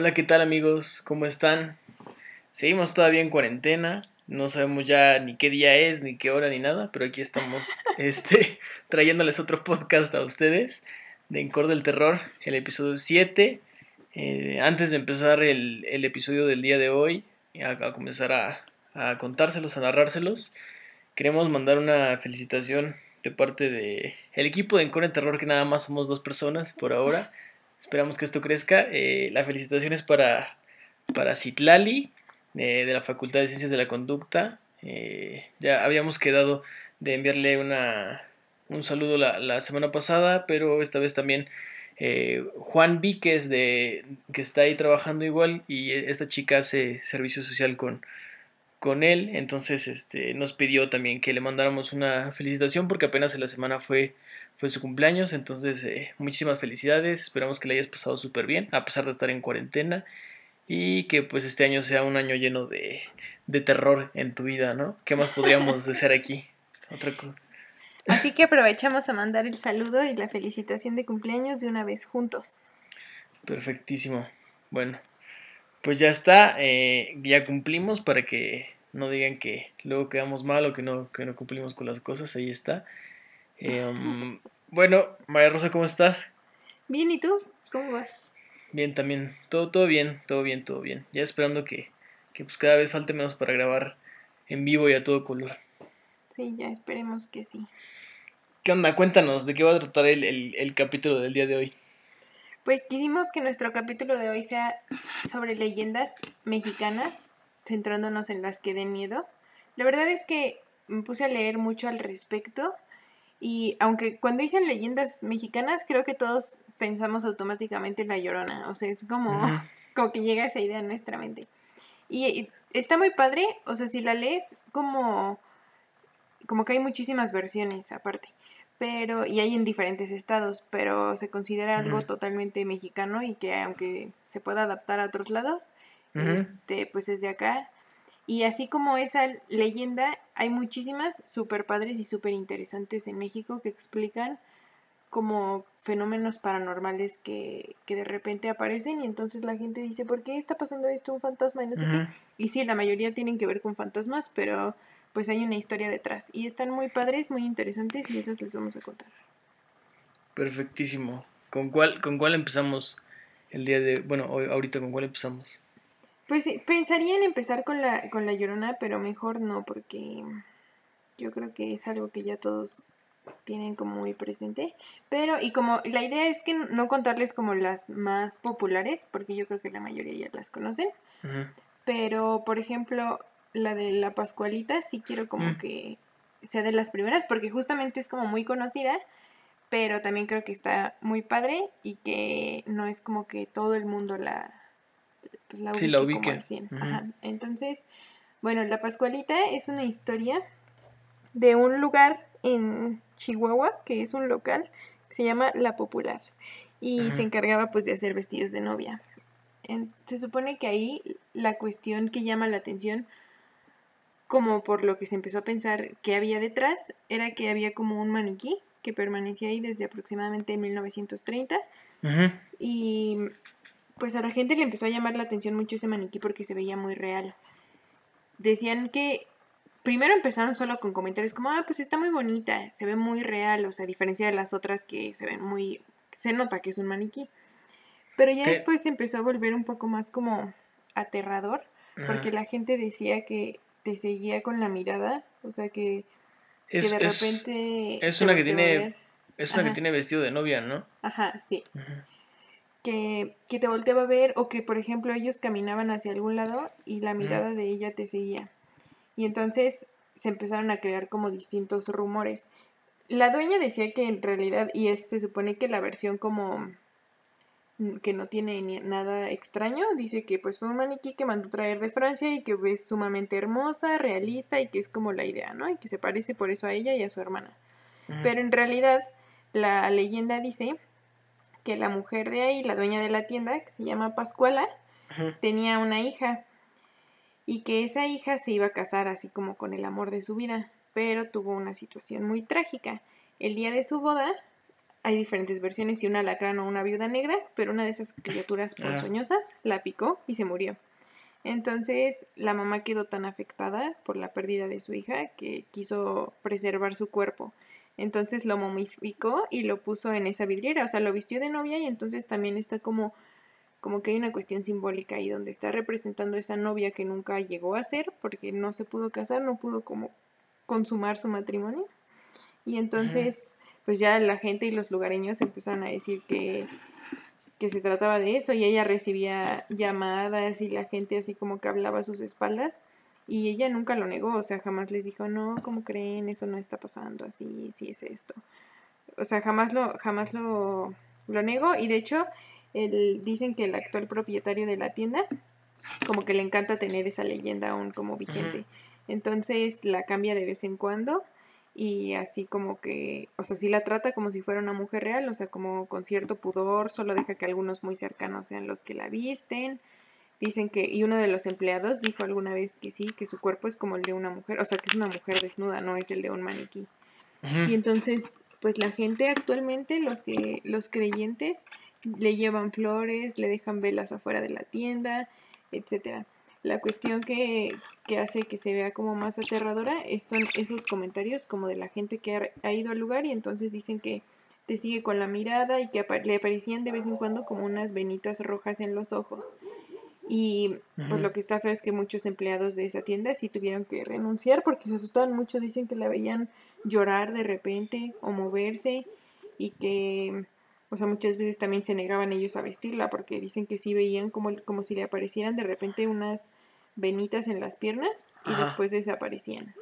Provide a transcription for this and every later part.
Hola, ¿qué tal amigos? ¿Cómo están? Seguimos todavía en cuarentena, no sabemos ya ni qué día es, ni qué hora, ni nada, pero aquí estamos este, trayéndoles otro podcast a ustedes de Encore del Terror, el episodio 7. Eh, antes de empezar el, episodio del día de hoy, a, a comenzar a, a, contárselos, a narrárselos, queremos mandar una felicitación de parte del el equipo de Encore del Terror, que nada más somos dos personas por ahora. Esperamos que esto crezca. Eh, la felicitación es para, para Citlali, eh, de la Facultad de Ciencias de la Conducta. Eh, ya habíamos quedado de enviarle una, un saludo la, la semana pasada, pero esta vez también Juan Víquez, de, que está ahí trabajando igual, y esta chica hace servicio social con, con él, entonces este, nos pidió también que le mandáramos una felicitación porque apenas en la semana fue fue su cumpleaños, entonces eh, muchísimas felicidades, esperamos que le hayas pasado súper bien, a pesar de estar en cuarentena, y que pues este año sea un año lleno de, de terror en tu vida, ¿no? ¿Qué más podríamos hacer aquí? Otra cosa. Así que aprovechamos a mandar el saludo y la felicitación de cumpleaños de una vez juntos. Perfectísimo. Bueno, pues ya está, eh, ya cumplimos para que no digan que luego quedamos mal o que no, que no cumplimos con las cosas, ahí está. Em, bueno, María Rosa, ¿cómo estás? Bien, ¿y tú? ¿Cómo vas? Bien, también. Todo, todo bien, todo bien, todo bien. Ya esperando que, que pues cada vez falte menos para grabar en vivo y a todo color. Sí, ya esperemos que sí. ¿Qué onda? Cuéntanos, ¿de qué va a tratar el, el capítulo del día de hoy? Pues quisimos que nuestro capítulo de hoy sea sobre leyendas mexicanas, centrándonos en las que den miedo. La verdad es que me puse a leer mucho al respecto y aunque cuando dicen leyendas mexicanas, creo que todos pensamos automáticamente en La Llorona. O sea, es como, como que llega esa idea en nuestra mente. Y, está muy padre, o sea, si la lees, como, como que hay muchísimas versiones aparte. Pero, y hay en diferentes estados, pero se considera algo totalmente mexicano y que aunque se pueda adaptar a otros lados, este, pues es de acá. Y así como esa leyenda, hay muchísimas super padres y súper interesantes en México que explican como fenómenos paranormales que, que, de repente aparecen y entonces la gente dice, ¿por qué está pasando esto? Un fantasma y no sé qué. Y sí, la mayoría tienen que ver con fantasmas, pero pues hay una historia detrás. Y están muy padres, muy interesantes y esas les vamos a contar. Perfectísimo. ¿Con cuál, con cuál empezamos el día de... Bueno, hoy, ahorita con cuál empezamos? Pues pensaría en empezar con la, con la llorona, pero mejor no, porque yo creo que es algo que ya todos tienen como muy presente. Pero, y como la idea es que no contarles como las más populares, porque yo creo que la mayoría ya las conocen. Pero, por ejemplo, la de la Pascualita, sí quiero como mm. que sea de las primeras, porque justamente es como muy conocida, pero también creo que está muy padre y que no es como que todo el mundo la, pues, la sí, la ubique. Entonces, bueno, La Pascualita es una historia de un lugar en Chihuahua, que es un local, que se llama La Popular, y se encargaba pues de hacer vestidos de novia. se supone que ahí la cuestión que llama la atención, como por lo que se empezó a pensar que había detrás, era que había como un maniquí que permanecía ahí desde aproximadamente 1930. Y pues a la gente le empezó a llamar la atención mucho ese maniquí porque se veía muy real. Decían que primero empezaron solo con comentarios como, ah, pues está muy bonita, se ve muy real, o sea, a diferencia de las otras que se ven muy, se nota que es un maniquí. Pero ya después se empezó a volver un poco más como aterrador, porque la gente decía que te seguía con la mirada, o sea que, de repente... Es, una que tiene... Es una que tiene vestido de novia, ¿no? Ajá, sí que, que, te volteaba a ver o que, por ejemplo, ellos caminaban hacia algún lado y la mirada de ella te seguía. Y entonces se empezaron a crear como distintos rumores. La dueña decía que en realidad, y es, se supone que la versión como que no tiene nada extraño, dice que pues fue un maniquí que mandó traer de Francia y que es sumamente hermosa, realista y que es como la idea, ¿no? Y que se parece por eso a ella y a su hermana. Pero en realidad la leyenda dice que la mujer de ahí, la dueña de la tienda, que se llama Pascuala, tenía una hija y que esa hija se iba a casar así como con el amor de su vida, pero tuvo una situación muy trágica. El día de su boda, hay diferentes versiones y una alacrán o una viuda negra, pero una de esas criaturas Ah. ponzoñosas la picó y se murió. Entonces la mamá quedó tan afectada por la pérdida de su hija que quiso preservar su cuerpo. Entonces lo momificó y lo puso en esa vidriera, o sea, lo vistió de novia y entonces también está como como que hay una cuestión simbólica ahí donde está representando a esa novia que nunca llegó a ser porque no se pudo casar, no pudo como consumar su matrimonio. Y entonces, pues ya la gente y los lugareños empezaron a decir que, que se trataba de eso y ella recibía llamadas y la gente así como que hablaba a sus espaldas y ella nunca lo negó, o sea, jamás les dijo, no, ¿cómo creen? Eso no está pasando así, sí es esto. O sea, jamás lo, jamás lo, lo negó y de hecho el, dicen que el actual propietario de la tienda como que le encanta tener esa leyenda aún como vigente. Entonces la cambia de vez en cuando y así como que, o sea, sí la trata como si fuera una mujer real, o sea, como con cierto pudor, solo deja que algunos muy cercanos sean los que la visten. Dicen que, y uno de los empleados dijo alguna vez que sí, que su cuerpo es como el de una mujer, o sea, que es una mujer desnuda, no es el de un maniquí. Y entonces, pues la gente actualmente, los que, los creyentes, le llevan flores, le dejan velas afuera de la tienda, etcétera. La cuestión que, que hace que se vea como más aterradora es- son esos comentarios como de la gente que ha, ha ido al lugar y entonces dicen que te sigue con la mirada y que le aparecían de vez en cuando como unas venitas rojas en los ojos. Y pues lo que está feo es que muchos empleados de esa tienda sí tuvieron que renunciar porque se asustaban mucho. Dicen que la veían llorar de repente o moverse y que, o sea, muchas veces también se negaban ellos a vestirla porque dicen que sí veían como, como si le aparecieran de repente unas venitas en las piernas y Ajá. después desaparecían.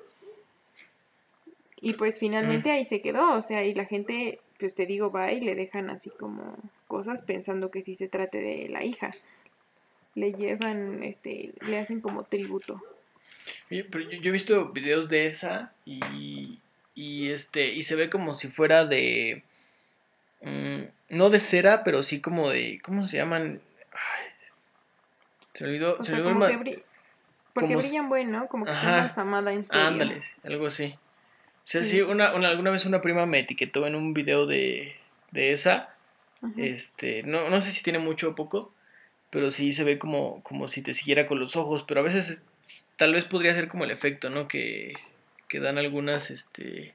Y pues finalmente ahí se quedó, o sea, y la gente, pues te digo, va y le dejan así como cosas pensando que sí se trate de la hija. Le llevan, este, le hacen como tributo. Oye, pero yo, yo he visto videos de esa y, y este y se ve como si fuera de mm, no de cera, pero sí como de ¿cómo se llaman? Ay, se olvidó, O se sea, olvidó como el que porque como brillan bueno, como que Ajá. está embalsamada en serio. Ándale, algo así. O sea, sí, Sí. una, una- alguna vez una prima me etiquetó en un video de, de esa. Ajá. Este, no, no sé si tiene mucho o poco, pero sí se ve como, como si te siguiera con los ojos, pero a veces tal vez podría ser como el efecto, ¿no? Que, que dan algunas, este,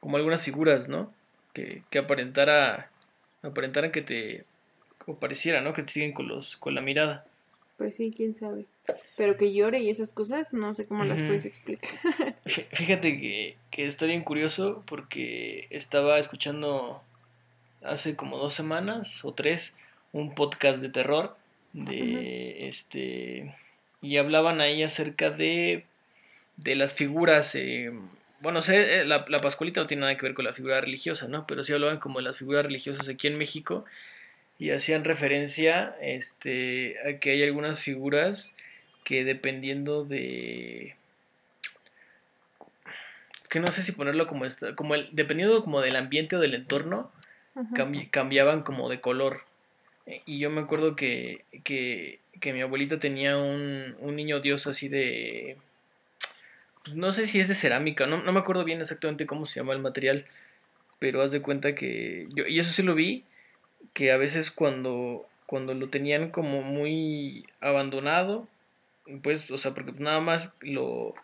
como algunas figuras, ¿no? Que, que aparentara, aparentaran que te, como pareciera, ¿no? Que te siguen con los, con la mirada. Pues sí, quién sabe. Pero que llore y esas cosas, no sé cómo las puedes explicar. Fí- Fíjate que, que estoy bien curioso porque estaba escuchando hace como dos semanas o tres un podcast de terror de este y hablaban ahí acerca de de las figuras eh, bueno sé eh, la, la pascualita no tiene nada que ver con la figura religiosa no pero sí hablaban como de las figuras religiosas aquí en México y hacían referencia este a que hay algunas figuras que dependiendo de que no sé si ponerlo como esta, como el, dependiendo como del ambiente o del entorno, cambi- cambiaban como de color. Eh, Y yo me acuerdo que, que, que mi abuelita tenía un, un niño dios así de... pues, no sé si es de cerámica, no, no me acuerdo bien exactamente cómo se llama el material, pero haz de cuenta que yo, y eso sí lo vi, que a veces cuando, cuando lo tenían como muy abandonado, pues, o sea, porque nada más lo,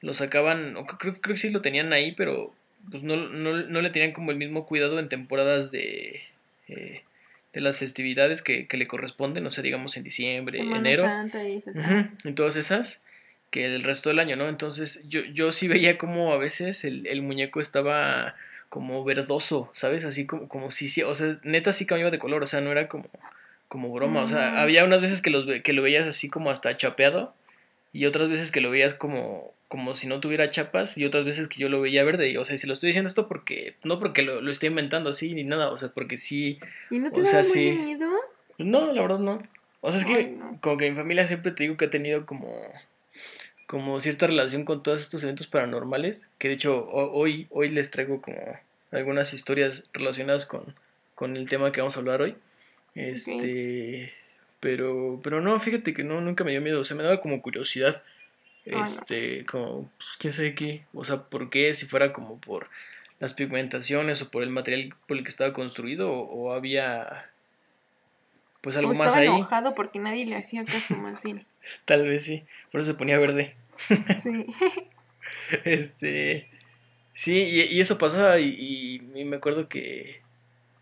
lo sacaban, o creo, creo que sí lo tenían ahí, pero pues no, no, no le tenían como el mismo cuidado en temporadas de, eh, de las festividades que, que le corresponden, o sea, digamos en diciembre, Semana enero. Santa y en todas esas que el resto del año, ¿no? Entonces yo, yo sí veía como a veces el, el muñeco estaba como verdoso, ¿sabes? Así como, como si, sí, o sea, neta sí cambiaba de color, o sea, no era como, como broma, o sea, Mm. había unas veces que, los, que lo veías así como hasta chapeado y otras veces que lo veías como, como si no tuviera chapas y otras veces que yo lo veía verde, y, o sea, si lo estoy diciendo esto porque, no porque lo, lo esté inventando así ni nada, o sea, porque sí, ¿Y no te o sea, sí. miedo? no, la verdad no. O sea, es que Ay, no. como que mi familia siempre te digo que ha tenido como, como cierta relación con todos estos eventos paranormales, que de hecho ho- hoy, hoy les traigo como algunas historias relacionadas con, con el tema que vamos a hablar hoy. Este, pero, pero no, fíjate que no, nunca me dio miedo, o sea, me daba como curiosidad. Este, como, pues, quién sabe qué, o sea, por qué, si fuera como por las pigmentaciones o por el material por el que estaba construido o, había pues algo o más ahí. enojado porque nadie le hacía caso más bien. Tal vez sí, por eso se ponía verde. Sí. este sí, y, eso pasaba y, y, me acuerdo que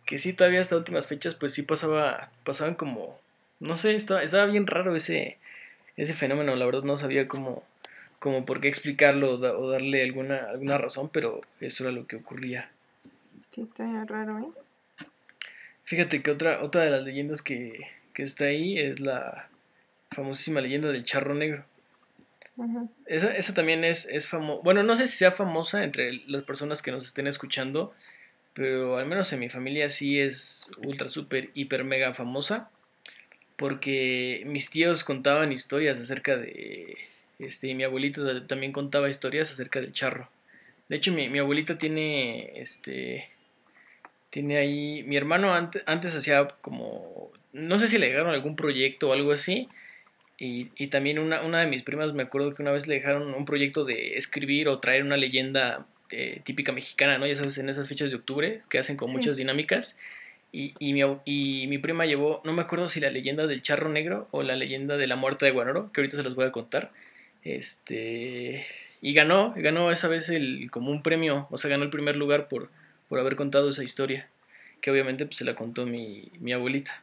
que sí todavía hasta últimas fechas pues sí pasaba pasaban como no sé, estaba, estaba bien raro ese ese fenómeno, la verdad no sabía cómo como por qué explicarlo o, darle alguna, alguna razón, pero eso era lo que ocurría. Sí, está raro, ¿eh? Fíjate que otra, otra de las leyendas que, está ahí es la famosísima leyenda del charro negro. esa, esa, también es, es famosa. Bueno, no sé si sea famosa entre las personas que nos estén escuchando, pero al menos en mi familia sí es ultra, super, hiper, mega famosa. Porque mis tíos contaban historias acerca de este, mi abuelita también contaba historias acerca del charro. De hecho, mi, abuelita tiene, este, tiene ahí, mi hermano antes, antes hacía como, no sé si le dejaron algún proyecto o algo así. Y, y también una, una, de mis primas me acuerdo que una vez le dejaron un proyecto de escribir o traer una leyenda eh, típica mexicana, ¿no? Ya sabes, en esas fechas de octubre que hacen con muchas dinámicas. Y, y, mi, y mi prima llevó, no me acuerdo si la leyenda del charro negro o la leyenda de la muerte de Guanoro, que ahorita se los voy a contar. Este, y ganó, ganó esa vez el, como un premio, o sea, ganó el primer lugar por, por haber contado esa historia, que obviamente pues, se la contó mi, mi abuelita.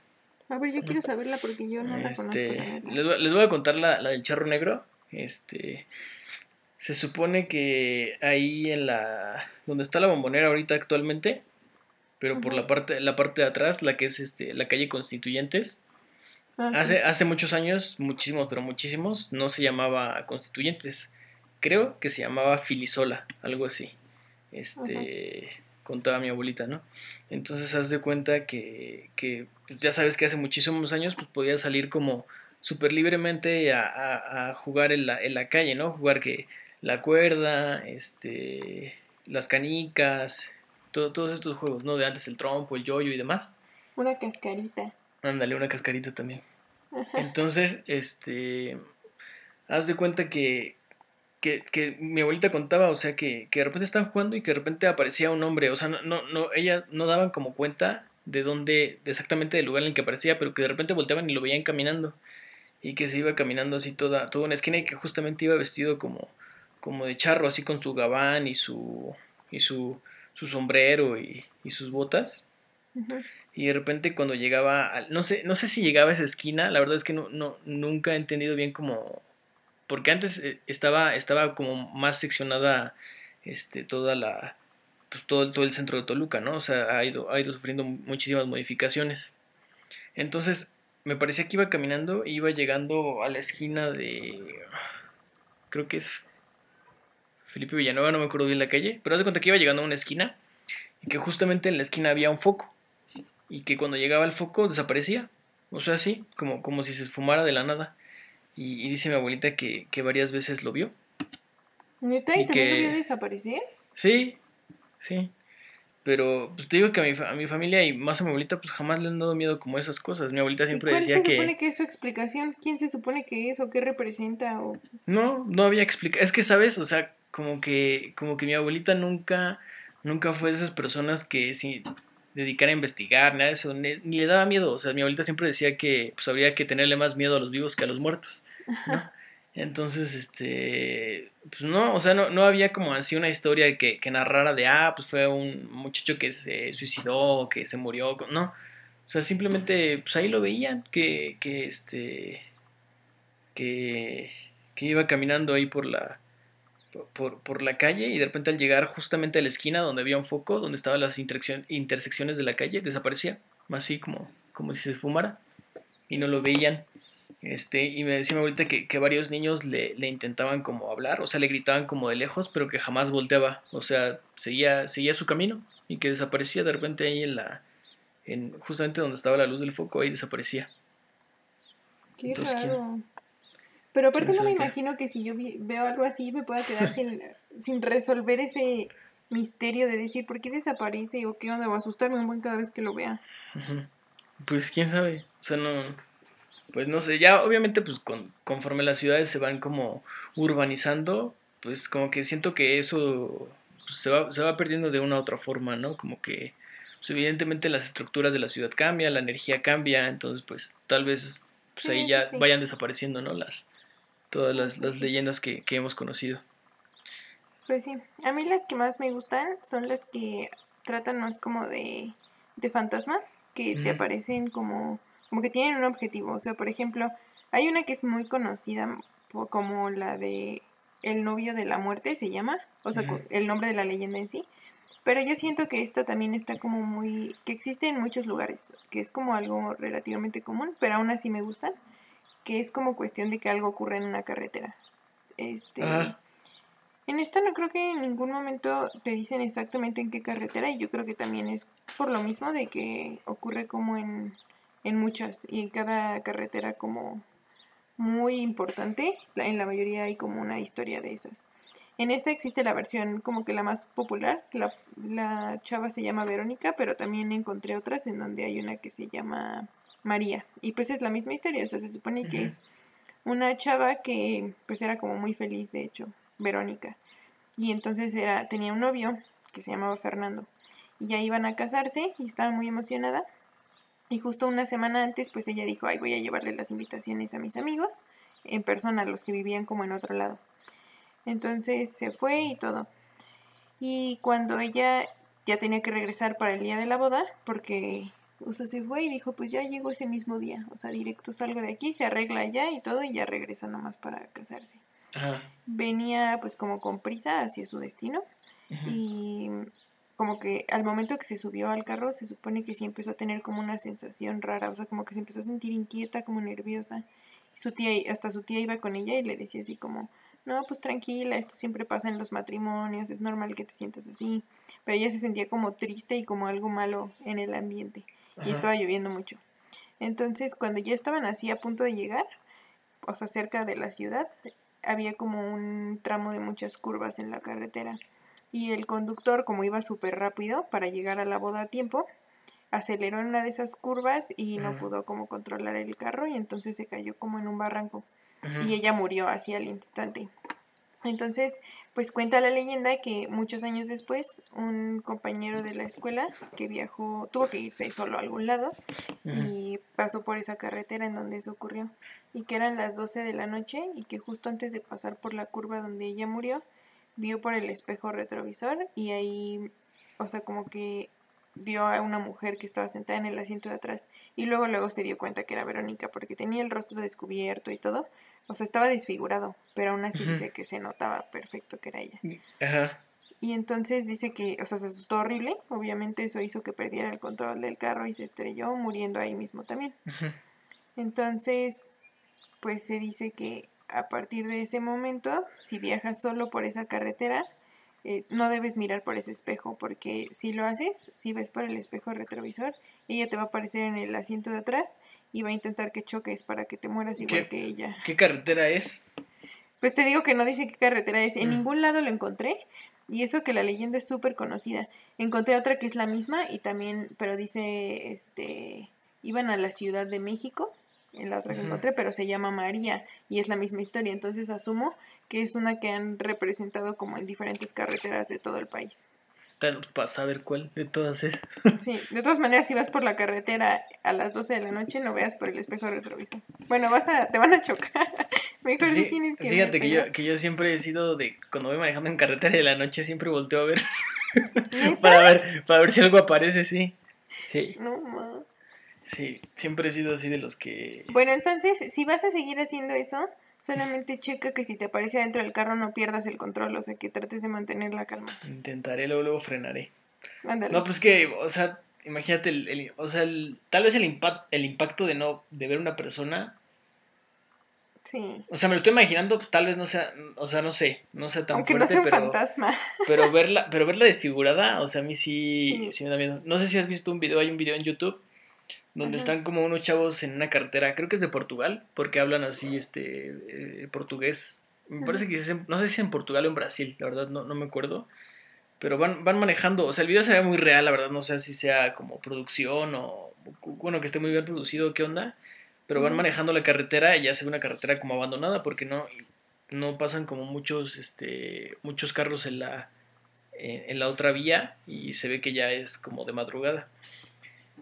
A ver, yo quiero saberla porque yo no la este, conozco. Les, les, voy a contar la, la, del charro negro. Este, se supone que ahí en la, donde está la bombonera ahorita actualmente, pero por la parte, la parte de atrás, la que es este, la calle Constituyentes, Hace, hace muchos años, muchísimos, pero muchísimos, no se llamaba Constituyentes. Creo que se llamaba Filisola, algo así. Este, contaba mi abuelita, ¿no? Entonces haz de cuenta que, que pues, ya sabes que hace muchísimos años pues podía salir como súper libremente a, a, jugar en la, en la calle, ¿no? Jugar que la cuerda, este, las canicas, todo, todos estos juegos, ¿no? De antes el trompo, el yoyo y demás. Una cascarita. Ándale, una cascarita también. Entonces, este, haz de cuenta que, que, que, mi abuelita contaba, o sea, que, que de repente estaban jugando y que de repente aparecía un hombre, o sea, no, no, no, ella no daban como cuenta de dónde, exactamente del lugar en el que aparecía, pero que de repente volteaban y lo veían caminando. Y que se iba caminando así toda, toda una esquina y que justamente iba vestido como, como de charro, así con su gabán y su, y su, su sombrero y, y sus botas. Y de repente cuando llegaba, no sé, no sé si llegaba a esa esquina, la verdad es que no, no, nunca he entendido bien cómo, porque antes eh, estaba, estaba como más seccionada este, toda la, pues todo, todo el centro de Toluca, ¿no? O sea, ha ido, ha ido sufriendo muchísimas modificaciones. Entonces, me parecía que iba caminando e iba llegando a la esquina de, creo que es Felipe Villanueva, no me acuerdo bien la calle, pero haz cuenta que iba llegando a una esquina y que justamente en la esquina había un foco y que cuando llegaba el foco desaparecía. O sea, así, como, como si se esfumara de la nada. Y, dice mi abuelita que, varias veces lo vio. ¿Neta? ¿Y, también lo vio desaparecer? Sí, sí. Pero pues, te digo que a mi, a mi familia y más a mi abuelita pues jamás le han dado miedo como esas cosas. Mi abuelita siempre decía que... ¿Cuál se supone que es su explicación? ¿Quién se supone que es o qué representa? O... No, no había explicación. Es que, ¿sabes? O sea, como que, como que mi abuelita nunca, nunca fue de esas personas que si dedicar a investigar, nada de eso, ni, le daba miedo. O sea, mi abuelita siempre decía que pues habría que tenerle más miedo a los vivos que a los muertos, ¿no? Entonces, este, pues no, o sea, no, no había como así una historia que, que narrara de, ah, pues fue un muchacho que se suicidó, que se murió, no. O sea, simplemente, pues ahí lo veían, que, que este, que, que iba caminando ahí por la, por, por, la calle y de repente al llegar justamente a la esquina donde había un foco, donde estaban las intersecciones de la calle, desaparecía, así como, como si se esfumara y no lo veían. Este, y me decía ahorita que, que varios niños le, le, intentaban como hablar, o sea, le gritaban como de lejos, pero que jamás volteaba, o sea, seguía, seguía su camino y que desaparecía de repente ahí en la, en, justamente donde estaba la luz del foco, ahí desaparecía. Qué raro. Pero aparte no me imagino que si yo veo algo así me pueda quedar sin, sin resolver ese misterio de decir por qué desaparece o qué onda o asustarme un buen cada vez que lo vea. Pues quién sabe, o sea, no, pues no sé, ya obviamente pues con, conforme las ciudades se van como urbanizando, pues como que siento que eso pues, se, va, se va perdiendo de una u otra forma, ¿no? Como que pues, evidentemente las estructuras de la ciudad cambian, la energía cambia, entonces pues tal vez pues, ahí ya vayan desapareciendo, ¿no? Las, todas las, las leyendas que, que hemos conocido. Pues sí, a mí las que más me gustan son las que tratan más como de, de fantasmas, que te aparecen como, como que tienen un objetivo. O sea, por ejemplo, hay una que es muy conocida como la de El novio de la muerte, se llama, o sea, el nombre de la leyenda en sí. Pero yo siento que esta también está como muy, que existe en muchos lugares, que es como algo relativamente común, pero aún así me gustan, que es como cuestión de que algo ocurre en una carretera. Este, en esta no creo que en ningún momento te dicen exactamente en qué carretera y yo creo que también es por lo mismo de que ocurre como en, en muchas y en cada carretera como muy importante, en la mayoría hay como una historia de esas. En esta existe la versión como que la más popular, la, la chava se llama Verónica, pero también encontré otras en donde hay una que se llama María y pues es la misma historia, o sea, se supone que es una chava que pues era como muy feliz de hecho Verónica. Y entonces era, tenía un novio que se llamaba Fernando. Y ya iban a casarse y estaba muy emocionada. Y justo una semana antes, pues ella dijo, ay, voy a llevarle las invitaciones a mis amigos, en persona, los que vivían como en otro lado. Entonces se fue y todo. Y cuando ella ya tenía que regresar para el día de la boda, porque, o sea, se fue y dijo, pues ya llegó ese mismo día, o sea, directo salgo de aquí, se arregla ya y todo, y ya regresa nomás para casarse. Venía pues como con prisa hacia su destino y como que al momento que se subió al carro se supone que sí empezó a tener como una sensación rara, o sea, como que se empezó a sentir inquieta, como nerviosa. Su tía, hasta su tía iba con ella y le decía así como, no, pues tranquila, esto siempre pasa en los matrimonios, es normal que te sientas así. Pero ella se sentía como triste y como algo malo en el ambiente y estaba lloviendo mucho. Entonces, cuando ya estaban así a punto de llegar, o sea, cerca de la ciudad, había como un tramo de muchas curvas en la carretera. Y el conductor, como iba súper rápido para llegar a la boda a tiempo, aceleró en una de esas curvas y no pudo como controlar el carro y entonces se cayó como en un barranco. Y ella murió así al instante. Entonces, pues cuenta la leyenda que muchos años después un compañero de la escuela que viajó, tuvo que irse solo a algún lado y pasó por esa carretera en donde eso ocurrió. Y que eran las 12 de la noche y que justo antes de pasar por la curva donde ella murió, vio por el espejo retrovisor y ahí, o sea, como que vio a una mujer que estaba sentada en el asiento de atrás. Y luego luego se dio cuenta que era Verónica porque tenía el rostro descubierto y todo, o sea, estaba desfigurado, pero aún así dice que se notaba perfecto que era ella. Ajá. Y entonces dice que, o sea, se asustó horrible, obviamente eso hizo que perdiera el control del carro y se estrelló muriendo ahí mismo también. Entonces, pues se dice que a partir de ese momento, si viajas solo por esa carretera, eh, no debes mirar por ese espejo, porque si lo haces, si ves por el espejo retrovisor, ella te va a aparecer en el asiento de atrás y va a intentar que choques para que te mueras igual que ella. ¿Qué carretera es? Pues te digo que no dice qué carretera es. En mm. ningún lado lo encontré. Y eso que la leyenda es súper conocida. Encontré otra que es la misma y también, pero dice, este, iban a la Ciudad de México en la otra que encontré, pero se llama María y es la misma historia. Entonces asumo que es una que han representado como en diferentes carreteras de todo el país. Para saber cuál de todas es. Sí, de todas maneras, si vas por la carretera a las 12 de la noche, no veas por el espejo retrovisor. Bueno, vas a, te van a chocar. Mejor si tienes que. Fíjate que yo, que yo siempre he sido de. Cuando voy manejando en carretera de la noche, siempre volteo a ver. para ver para ver si algo aparece, sí. Sí. No, ma. Sí, siempre he sido así de los que... Bueno, entonces, si vas a seguir haciendo eso, solamente checa que si te aparece dentro del carro no pierdas el control, o sea, que trates de mantener la calma. Intentaré, luego, luego frenaré. No, pues que, o sea, imagínate, el, o sea, tal vez el, impact, el impacto de no, de ver una persona... Sí. O sea, me lo estoy imaginando, tal vez no sea, o sea, no sé, no sea tan Aunque fuerte, no sea un fantasma. Pero verla, pero verla desfigurada, o sea, a mí sí, sí me da miedo. No sé si has visto un video, hay un video en YouTube donde están como unos chavos en una carretera, creo que es de Portugal, porque hablan así este eh, portugués. Me parece que es no sé si es en Portugal o en Brasil, la verdad no, no me acuerdo. Pero van, van manejando, o sea, el video se ve muy real, la verdad, no sé si sea como producción o, bueno, que esté muy bien producido, qué onda. Pero van manejando la carretera y ya se ve una carretera como abandonada porque no, no pasan como muchos, este, muchos carros en la, en, la otra vía y se ve que ya es como de madrugada.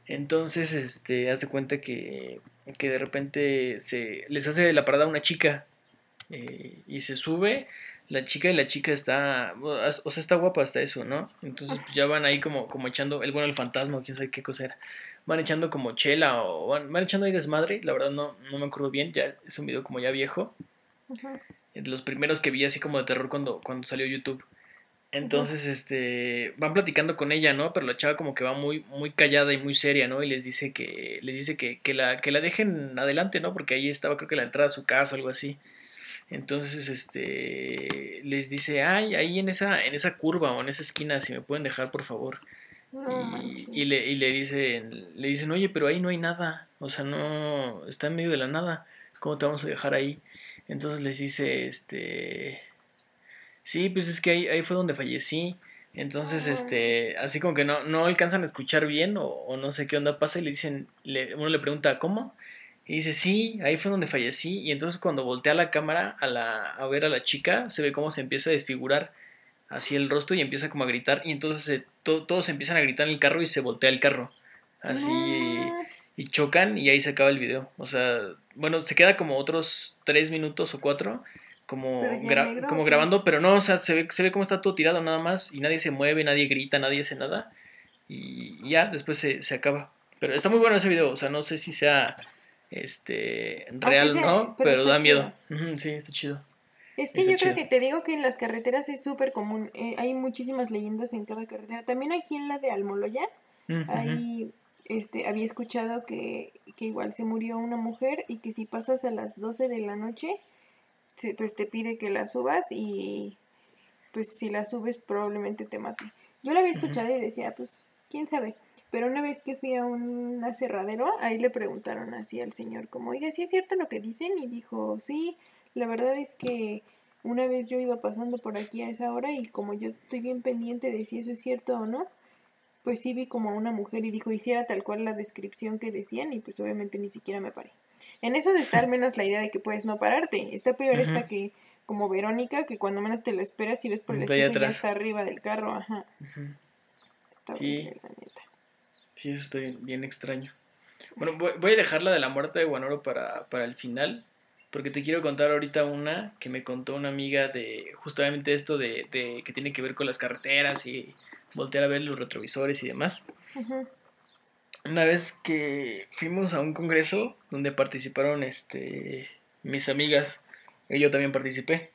Entonces, este, hace cuenta que, que de repente se les hace la parada a una chica eh, y se sube la chica y la chica está, o sea, está guapa hasta eso, ¿no? Entonces pues, ya van ahí como, como echando, el bueno, el fantasma, quién sabe qué cosa era. Van echando como chela o van, echando ahí desmadre, la verdad no, no me acuerdo bien, ya es un video como ya viejo. De los primeros que vi así como de terror cuando, cuando salió YouTube. Entonces, este, van platicando con ella, ¿no? Pero la chava como que va muy, muy callada y muy seria, ¿no? Y les dice que, les dice que, que la, que la dejen adelante, ¿no? Porque ahí estaba creo que la entrada a su casa o algo así. Entonces, este, les dice, ay, ahí en esa, en esa curva o en esa esquina, si me pueden dejar, por favor. y, le, y le dicen, le dicen, oye, pero ahí no hay nada, o sea, no, está en medio de la nada, ¿cómo te vamos a dejar ahí? Entonces les dice, este, sí, pues es que ahí, ahí fue donde fallecí. Entonces, este, así como que no, no alcanzan a escuchar bien o, o no sé qué onda pasa y le dicen, le, uno le pregunta, ¿cómo? Y dice, sí, ahí fue donde fallecí. Y entonces cuando voltea la cámara a, la, a ver a la chica, se ve cómo se empieza a desfigurar así el rostro y empieza como a gritar. Y entonces todos empiezan a gritar en el carro y se voltea el carro. Así. Y chocan y ahí se acaba el video. O sea, bueno, se queda como otros tres minutos o cuatro. Como, como grabando, pero no, o sea, se ve, se ve cómo está todo tirado nada más y nadie se mueve, nadie grita, nadie hace nada. Y ya, después se, se acaba. Pero está muy bueno ese video, o sea, no sé si sea este real no, pero, da miedo. sí, está chido. Es que yo creo que te digo que en las carreteras es súper común. Eh, hay muchísimas leyendas en cada carretera. También aquí en la de Almoloya, ahí este, había escuchado que, que, igual se murió una mujer y que si pasas a las 12 de la noche, pues te pide que la subas y pues si la subes probablemente te mate. Yo la había escuchado y decía, pues, quién sabe. Pero una vez que fui a un aserradero, ahí le preguntaron así al señor, como, oiga, ¿sí es cierto lo que dicen? Y dijo, sí, la verdad es que una vez yo iba pasando por aquí a esa hora y como yo estoy bien pendiente de si eso es cierto o no, pues sí vi como a una mujer y dijo, hiciera tal cual la descripción que decían y pues obviamente ni siquiera me paré. En eso está al menos la idea de que puedes no pararte. Está peor esta que, como Verónica, que cuando menos te lo esperas y ves por el espejo ya está arriba del carro, ajá. Está sí. la neta. Sí, eso está bien, extraño. Bueno, voy, a dejar la de la muerte de Guanoro para, para el final, porque te quiero contar ahorita una que me contó una amiga de justamente esto de, de que tiene que ver con las carreteras y voltear a ver los retrovisores y demás. Una vez que fuimos a un congreso donde participaron este mis amigas, y yo también participé.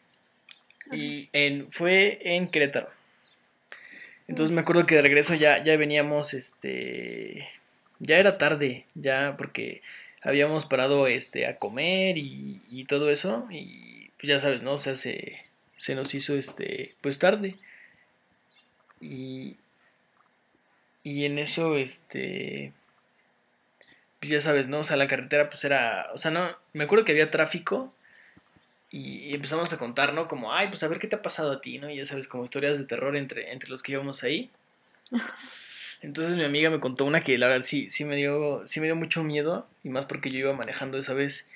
Y en, fue en Querétaro. Entonces me acuerdo que de regreso ya, ya veníamos, este, ya era tarde, ya porque habíamos parado este, a comer y, todo eso, y pues ya sabes, ¿no? O sea, se, se nos hizo, este, pues tarde. Y, y en eso, este, ya sabes, ¿no? O sea, la carretera pues era, o sea, no, me acuerdo que había tráfico, y, empezamos a contar, ¿no? Como, ay, pues a ver qué te ha pasado a ti, ¿no? Y ya sabes, como historias de terror entre, entre los que íbamos ahí. Entonces mi amiga me contó una que la verdad sí, sí me dio, sí me dio mucho miedo, y más porque yo iba manejando esa vez.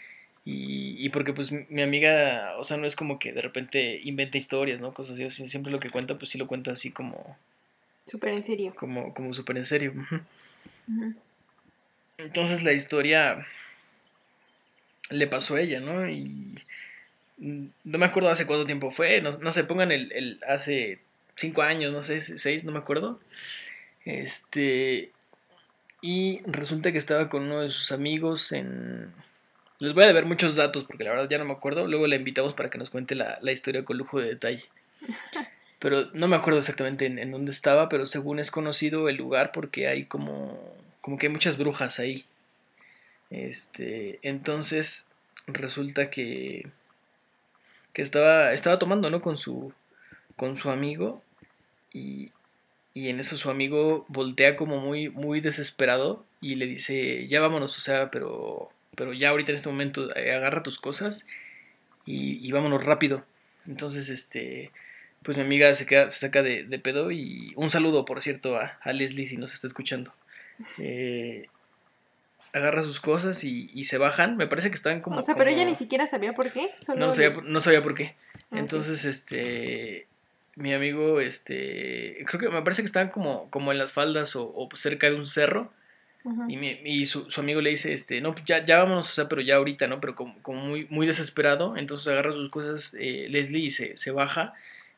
Y, y porque pues mi amiga, o sea, no es como que de repente inventa historias, ¿no? Cosas así, siempre lo que cuenta, pues sí lo cuenta así como... Súper en serio. Como, como súper en serio. Entonces la historia le pasó a ella, ¿no? Y no me acuerdo hace cuánto tiempo fue, no, no sé, pongan el, el, hace cinco años, no sé, seis, no me acuerdo. Este, y resulta que estaba con uno de sus amigos en... Les voy a deber muchos datos porque la verdad ya no me acuerdo. Luego le invitamos para que nos cuente la, la historia con lujo de detalle. Pero no me acuerdo exactamente en, en, dónde estaba, pero según es conocido el lugar porque hay como, como que hay muchas brujas ahí. Este, entonces resulta que que estaba, estaba tomando, ¿no? Con su, con su amigo y, y en eso su amigo voltea como muy, muy desesperado y le dice, ya vámonos, o sea, pero, pero ya ahorita en este momento eh, agarra tus cosas y, vámonos rápido. Entonces, este, pues mi amiga se, queda, se saca de, pedo y un saludo, por cierto, a Leslie si nos está escuchando. Eh, agarra sus cosas y, se bajan. Me parece que están como. O sea, pero ella ni siquiera sabía por qué. no, sabía, no sabía por qué. Entonces, este. mi amigo, este, creo que me parece que estaban como, como en las faldas o, cerca de un cerro. Y, mi, y su, su, amigo le dice, este, no, pues ya, ya vámonos, o sea, pero ya ahorita, ¿no? Pero como, como muy, muy desesperado, entonces agarra sus cosas eh, Leslie y se, se, baja,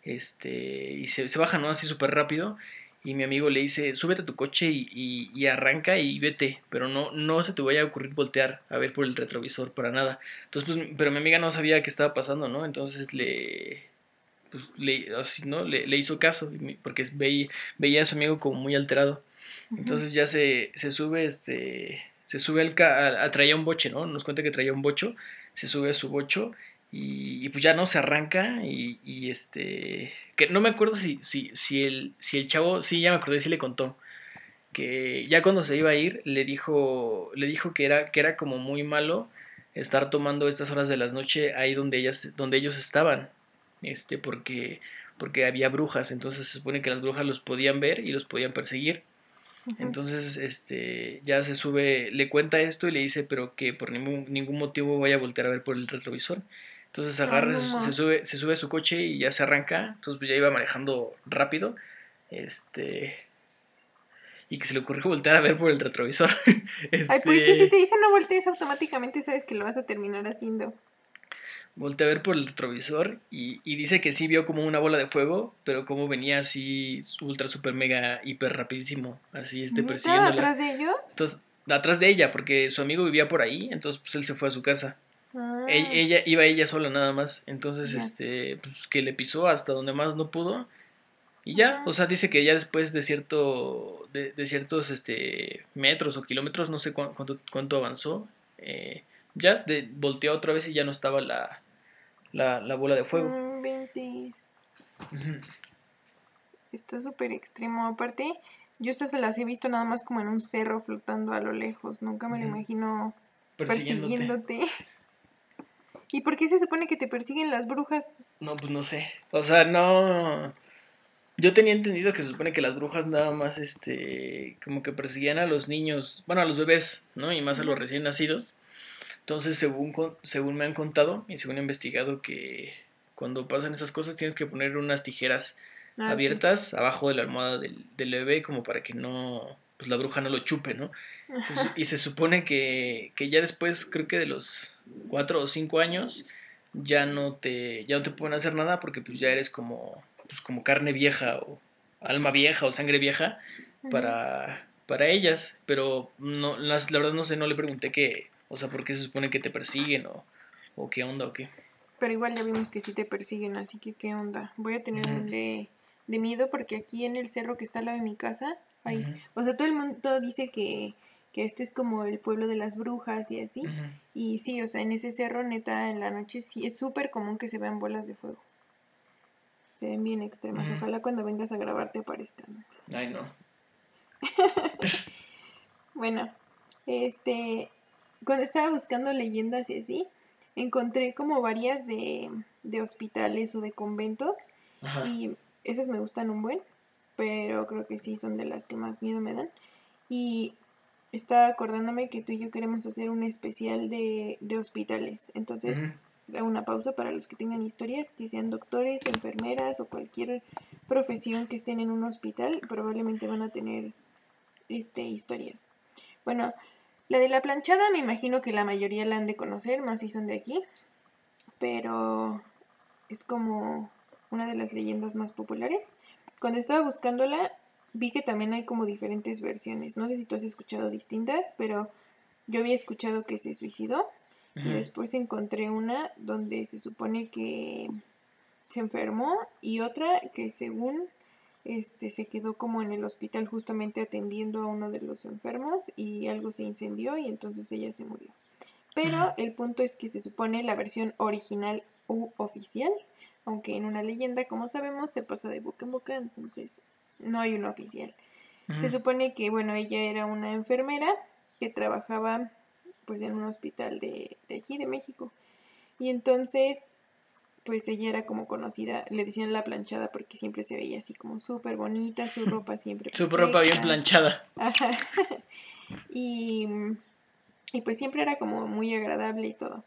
este, y se, se baja, ¿no? Así súper rápido, y mi amigo le dice, súbete a tu coche y, y, arranca y vete, pero no, no se te vaya a ocurrir voltear a ver por el retrovisor, para nada. Entonces, pues, pero mi amiga no sabía qué estaba pasando, ¿no? Entonces le, pues, le, así, ¿no? Le, le, hizo caso, porque veía, veía a su amigo como muy alterado. Entonces ya se, se sube, este, se sube al, a, traía un boche, ¿no? Nos cuenta que traía un bocho, se sube a su bocho y, y, pues ya no se arranca y, y, este que no me acuerdo si, si, si, el, si el chavo sí ya me acordé si le contó que ya cuando se iba a ir le dijo le dijo que era que era como muy malo estar tomando estas horas de la noche ahí donde ellas donde ellos estaban este porque porque había brujas entonces se supone que las brujas los podían ver y los podían perseguir entonces, este, ya se sube, le cuenta esto y le dice, pero que por ningún, ningún motivo vaya a voltear a ver por el retrovisor. Entonces agarra, se, sube, se sube a su coche y ya se arranca. Entonces pues ya iba manejando rápido. Este. Y que se le ocurrió voltear a ver por el retrovisor. Ay, pues si este te dicen no voltees automáticamente, sabes que lo vas a terminar haciendo. Voltea a ver por el retrovisor y, y, dice que sí vio como una bola de fuego, pero como venía así ultra super mega hiper rapidísimo, así este persiguiéndola. ¿Atrás de ellos? Entonces, atrás de ella, porque su amigo vivía por ahí, entonces pues él se fue a su casa. Ah. Ella, iba ella sola nada más. Entonces, este, pues que le pisó hasta donde más no pudo. Y ya, o sea, dice que ya después de cierto, de, ciertos este, metros o kilómetros, no sé cuánto, cuánto avanzó, eh, ya de, volteó otra vez y ya no estaba la, la, la bola de fuego. Mm, Está súper extremo. Aparte, yo estas se las he visto nada más como en un cerro flotando a lo lejos. Nunca me lo imagino persiguiéndote. ¿Y por qué se supone que te persiguen las brujas? No, pues no sé. O sea, no. Yo tenía entendido que se supone que las brujas nada más, este, como que perseguían a los niños, bueno, a los bebés, ¿no? Y más a los recién nacidos. Entonces, según, según me han contado y según he investigado, que cuando pasan esas cosas tienes que poner unas tijeras ah, abiertas abajo de la almohada del, del, bebé como para que no, pues la bruja no lo chupe, ¿no? y se supone que, que ya después, creo que de los cuatro o cinco años ya no te ya no te pueden hacer nada porque pues ya eres como pues como carne vieja o alma vieja o sangre vieja para para ellas. Pero no las, la verdad no sé no le pregunté qué o sea por qué se supone que te persiguen o, o qué onda o qué. Pero igual ya vimos que sí te persiguen así que qué onda voy a tener un de, de miedo porque aquí en el cerro que está al lado de mi casa hay o sea todo el mundo dice que que este es como el pueblo de las brujas y así. Y sí, o sea, en ese cerro, neta, en la noche sí es súper común que se vean bolas de fuego. Se ven bien extremas. Ojalá cuando vengas a grabar te aparezcan. Ay, no. bueno, este, cuando estaba buscando leyendas y así, encontré como varias de, de hospitales o de conventos. Y esas me gustan un buen, pero creo que sí son de las que más miedo me dan. Y estaba acordándome que tú y yo queremos hacer un especial de, de hospitales. Entonces, hago una pausa para los que tengan historias, que sean doctores, enfermeras o cualquier profesión que estén en un hospital, probablemente van a tener este, historias. Bueno, la de la planchada me imagino que la mayoría la han de conocer, más si son de aquí, pero es como una de las leyendas más populares. Cuando estaba buscándola, vi que también hay como diferentes versiones. No sé si tú has escuchado distintas, pero yo había escuchado que se suicidó y después encontré una donde se supone que se enfermó y otra que según este se quedó como en el hospital justamente atendiendo a uno de los enfermos y algo se incendió y entonces ella se murió. Pero el punto es que se supone la versión original u oficial, aunque en una leyenda, como sabemos, se pasa de boca en boca, entonces no hay uno oficial. Se supone que, bueno, ella era una enfermera que trabajaba pues en un hospital de, de aquí, de México. Y entonces, pues ella era como conocida, le decían la planchada porque siempre se veía así como súper bonita, su ropa siempre. su ropa bien planchada. Ajá. y, y pues siempre era como muy agradable y todo.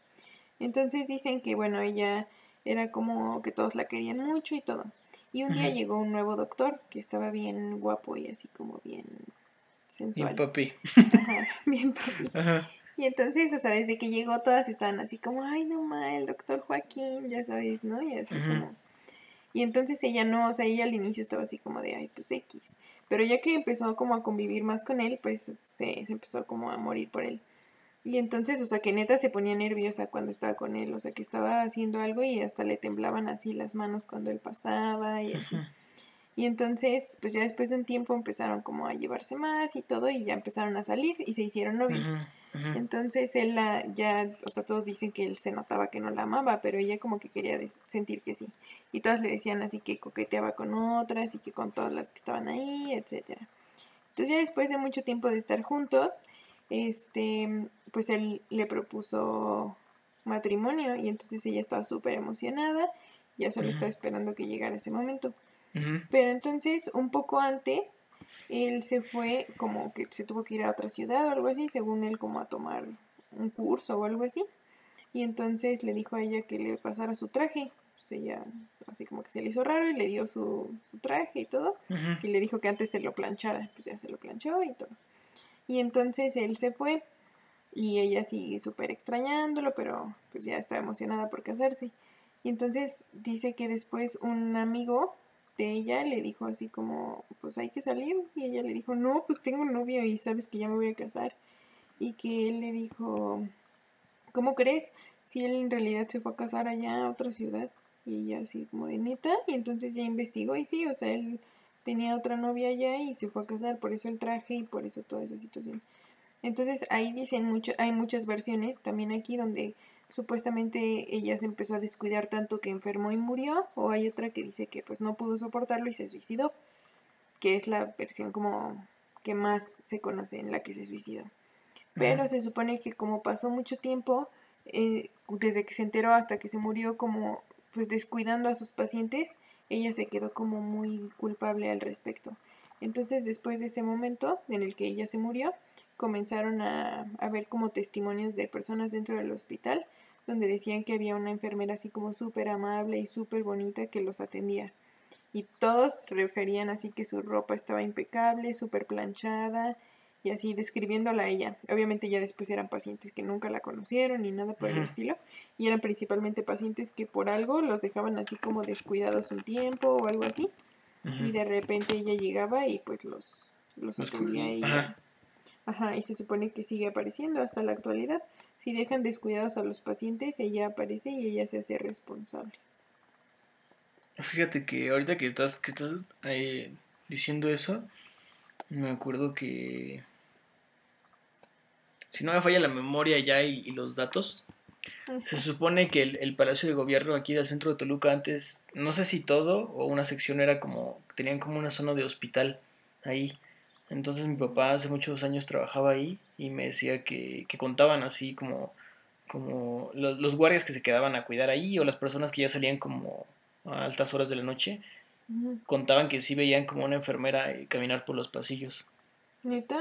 Entonces dicen que, bueno, ella era como que todos la querían mucho y todo. Y un día llegó un nuevo doctor que estaba bien guapo y así como bien sensual. Bien papi. Ajá, bien papi. Y entonces, o sea, desde que llegó todas estaban así como, ay, no ma, el doctor Joaquín, ya sabes, ¿no? Y así como... Y entonces ella no, o sea, ella al inicio estaba así como de, ay, pues X. Pero ya que empezó como a convivir más con él, pues se, se empezó como a morir por él. Y entonces, o sea, que neta se ponía nerviosa cuando estaba con él, o sea, que estaba haciendo algo y hasta le temblaban así las manos cuando él pasaba y así. Y entonces, pues ya después de un tiempo empezaron como a llevarse más y todo y ya empezaron a salir y se hicieron novios. Entonces él la, ya, o sea, todos dicen que él se notaba que no la amaba, pero ella como que quería sentir que sí. Y todas le decían así que coqueteaba con otras y que con todas las que estaban ahí, etcétera. Entonces ya después de mucho tiempo de estar juntos, este, pues él le propuso matrimonio y entonces ella estaba súper emocionada, ya solo estaba esperando que llegara ese momento. Pero entonces, un poco antes, él se fue como que se tuvo que ir a otra ciudad o algo así, según él como a tomar un curso o algo así. Y entonces le dijo a ella que le pasara su traje. Pues ella así como que se le hizo raro y le dio su, su traje y todo. Y le dijo que antes se lo planchara. Pues ya se lo planchó y todo. Y entonces él se fue y ella sigue súper extrañándolo, pero pues ya está emocionada por casarse. Y entonces dice que después un amigo de ella le dijo así como, pues hay que salir. Y ella le dijo, no, pues tengo un novio y sabes que ya me voy a casar. Y que él le dijo, ¿cómo crees? Si él en realidad se fue a casar allá a otra ciudad. Y ella así como de neta. Y entonces ya investigó y sí, o sea, él tenía otra novia allá y se fue a casar. Por eso el traje y por eso toda esa situación. Entonces ahí dicen mucho, hay muchas versiones también aquí donde supuestamente ella se empezó a descuidar tanto que enfermó y murió, o hay otra que dice que pues no pudo soportarlo y se suicidó, que es la versión como que más se conoce en la que se suicidó. Pero se supone que como pasó mucho tiempo, eh, desde que se enteró hasta que se murió, como pues descuidando a sus pacientes, ella se quedó como muy culpable al respecto. Entonces después de ese momento en el que ella se murió, comenzaron a, ver como testimonios de personas dentro del hospital donde decían que había una enfermera así como súper amable y súper bonita que los atendía. Y todos referían así que su ropa estaba impecable, súper planchada y así describiéndola a ella. Obviamente ya después eran pacientes que nunca la conocieron ni nada por el estilo. Y eran principalmente pacientes que por algo los dejaban así como descuidados un tiempo o algo así. Y de repente ella llegaba y pues los, los, atendía y Ajá, y se supone que sigue apareciendo hasta la actualidad. Si dejan descuidados a los pacientes, ella aparece y ella se hace responsable. Fíjate que ahorita que estás, que estás diciendo eso, me acuerdo que si no me falla la memoria ya y, los datos, se supone que el, el, Palacio de Gobierno aquí del centro de Toluca antes, no sé si todo o una sección era como, tenían como una zona de hospital ahí. Entonces mi papá hace muchos años trabajaba ahí y me decía que, que contaban así como, como los, los, guardias que se quedaban a cuidar ahí o las personas que ya salían como a altas horas de la noche, contaban que sí veían como una enfermera eh, caminar por los pasillos. ¿Neta?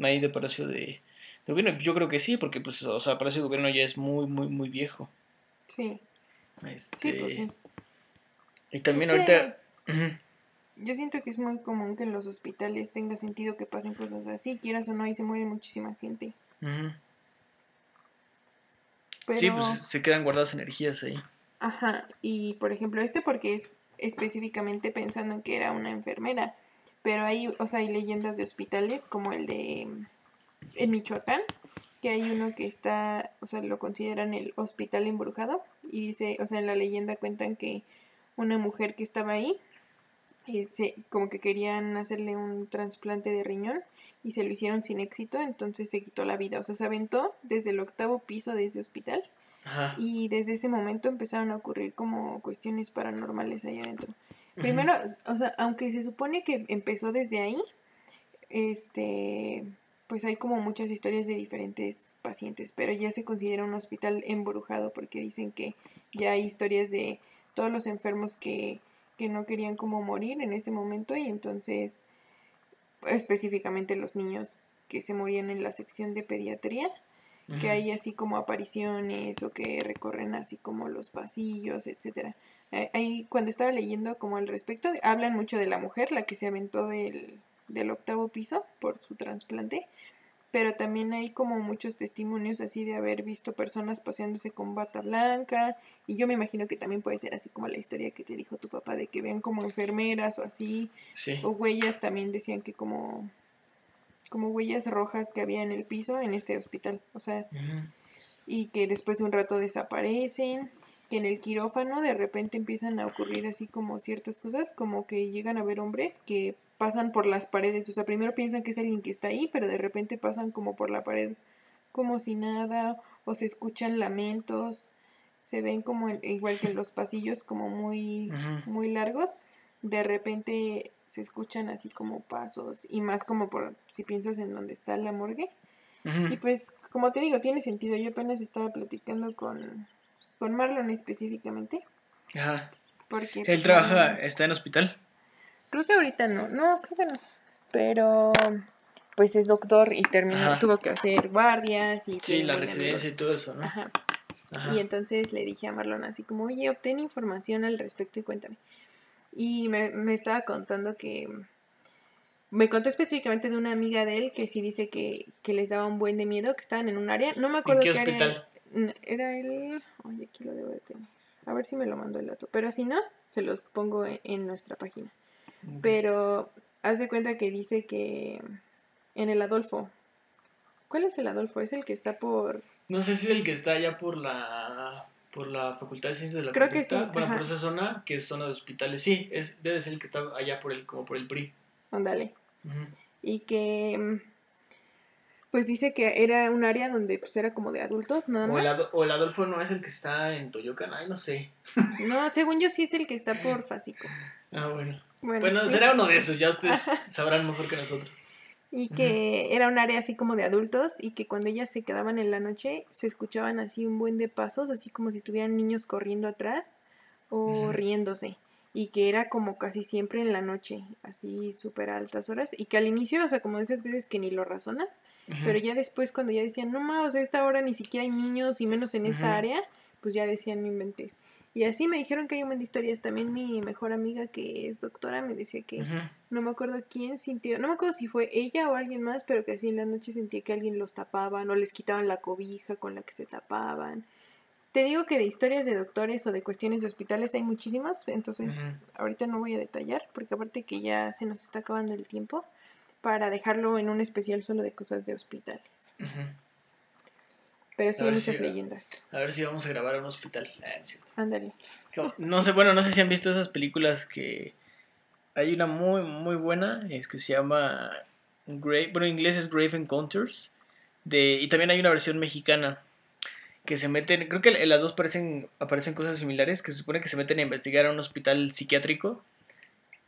Ahí de Palacio de, Gobierno. Yo creo que sí, porque pues, o sea, Palacio de Gobierno ya es muy, muy, muy viejo. Sí. Este... Sí, pues sí. Y también ahorita yo siento que es muy común que en los hospitales tenga sentido que pasen cosas así, quieras o no, y se muere muchísima gente. Sí, pues se quedan guardadas energías ahí. Ajá, y por ejemplo, este porque es específicamente pensando en que era una enfermera, pero hay, o sea, hay leyendas de hospitales como el de en Michoacán, que hay uno que está, o sea, lo consideran el hospital embrujado, y dice, o sea, en la leyenda cuentan que una mujer que estaba ahí se, como que querían hacerle un trasplante de riñón y se lo hicieron sin éxito, entonces se quitó la vida. O sea, se aventó desde el octavo piso de ese hospital y desde ese momento empezaron a ocurrir como cuestiones paranormales ahí adentro. Primero, o sea, aunque se supone que empezó desde ahí, este, pues hay como muchas historias de diferentes pacientes, pero ya se considera un hospital embrujado porque dicen que ya hay historias de todos los enfermos que que no querían como morir en ese momento y entonces específicamente los niños que se morían en la sección de pediatría, que hay así como apariciones o que recorren así como los pasillos, etcétera. eh, ahí cuando estaba leyendo como al respecto, hablan mucho de la mujer, la que se aventó del, del octavo piso por su trasplante, pero también hay como muchos testimonios así de haber visto personas paseándose con bata blanca y yo me imagino que también puede ser así como la historia que te dijo tu papá de que vean como enfermeras o así o huellas también decían que como como huellas rojas que había en el piso en este hospital o sea y que después de un rato desaparecen que en el quirófano de repente empiezan a ocurrir así como ciertas cosas, como que llegan a ver hombres que pasan por las paredes, o sea, primero piensan que es alguien que está ahí, pero de repente pasan como por la pared como si nada, o se escuchan lamentos, se ven como igual que en los pasillos como muy muy largos, de repente se escuchan así como pasos y más como por si piensas en donde está la morgue. Y pues, como te digo, tiene sentido. Yo apenas estaba platicando con, con Marlon específicamente. Ajá. Porque, ¿Él pues, trabaja, está en hospital? Creo que ahorita no, no, creo que no. Pero pues es doctor y terminó, tuvo que hacer guardias y... Sí, la residencia y todo eso, ¿no? Ajá. Y entonces le dije a Marlon así como, oye, obtén información al respecto y cuéntame. Y me, me estaba contando que... Me contó específicamente de una amiga de él que sí dice que, que les daba un buen de miedo, que estaban en un área, no me acuerdo ¿En qué, hospital? Era el... Oye, aquí lo debo de tener. A ver si me lo mando el dato. Pero si no, se los pongo en, nuestra página. Pero haz de cuenta que dice que en el Adolfo. ¿Cuál es el Adolfo? Es el que está por... No sé si es el que está allá por la por la Facultad de Ciencias de la Creo que sí. Bueno, por esa zona, que es zona de hospitales. Sí, es, debe ser el que está allá por el, como por el PRI. Ándale. Y que pues dice que era un área donde pues era como de adultos, nada más. O el, Adolfo no es el que está en Toyocan, ay, no sé. No, según yo sí es el que está por Fásico. Ah, bueno. Bueno, será uno de esos, ya ustedes sabrán mejor que nosotros. Y que era un área así como de adultos y que cuando ellas se quedaban en la noche se escuchaban así un buen de pasos, así como si estuvieran niños corriendo atrás o riéndose. Y que era como casi siempre en la noche, así súper altas horas, y que al inicio, o sea, como de esas veces que ni lo razonas, pero ya después cuando ya decían, no más, o sea, esta hora ni siquiera hay niños y menos en esta área, pues ya decían, no inventes. Y así me dijeron que hay un montón de historias. También mi mejor amiga, que es doctora, me decía que no me acuerdo quién sintió, no me acuerdo si fue ella o alguien más, pero que así en la noche sentía que alguien los tapaba, no les quitaban la cobija con la que se tapaban te digo que de historias de doctores o de cuestiones de hospitales hay muchísimas, entonces ahorita no voy a detallar, porque aparte que ya se nos está acabando el tiempo para dejarlo en un especial solo de cosas de hospitales. Pero sí hay muchas leyendas. A ver si vamos a grabar a un hospital. Ah, Ándale. no sé, bueno, no sé si han visto esas películas que hay una muy, muy buena, es que se llama Grave, bueno, en inglés es Grave Encounters, de, y también hay una versión mexicana que se meten, creo que en las dos parecen, aparecen cosas similares, que se supone que se meten a investigar a un hospital psiquiátrico.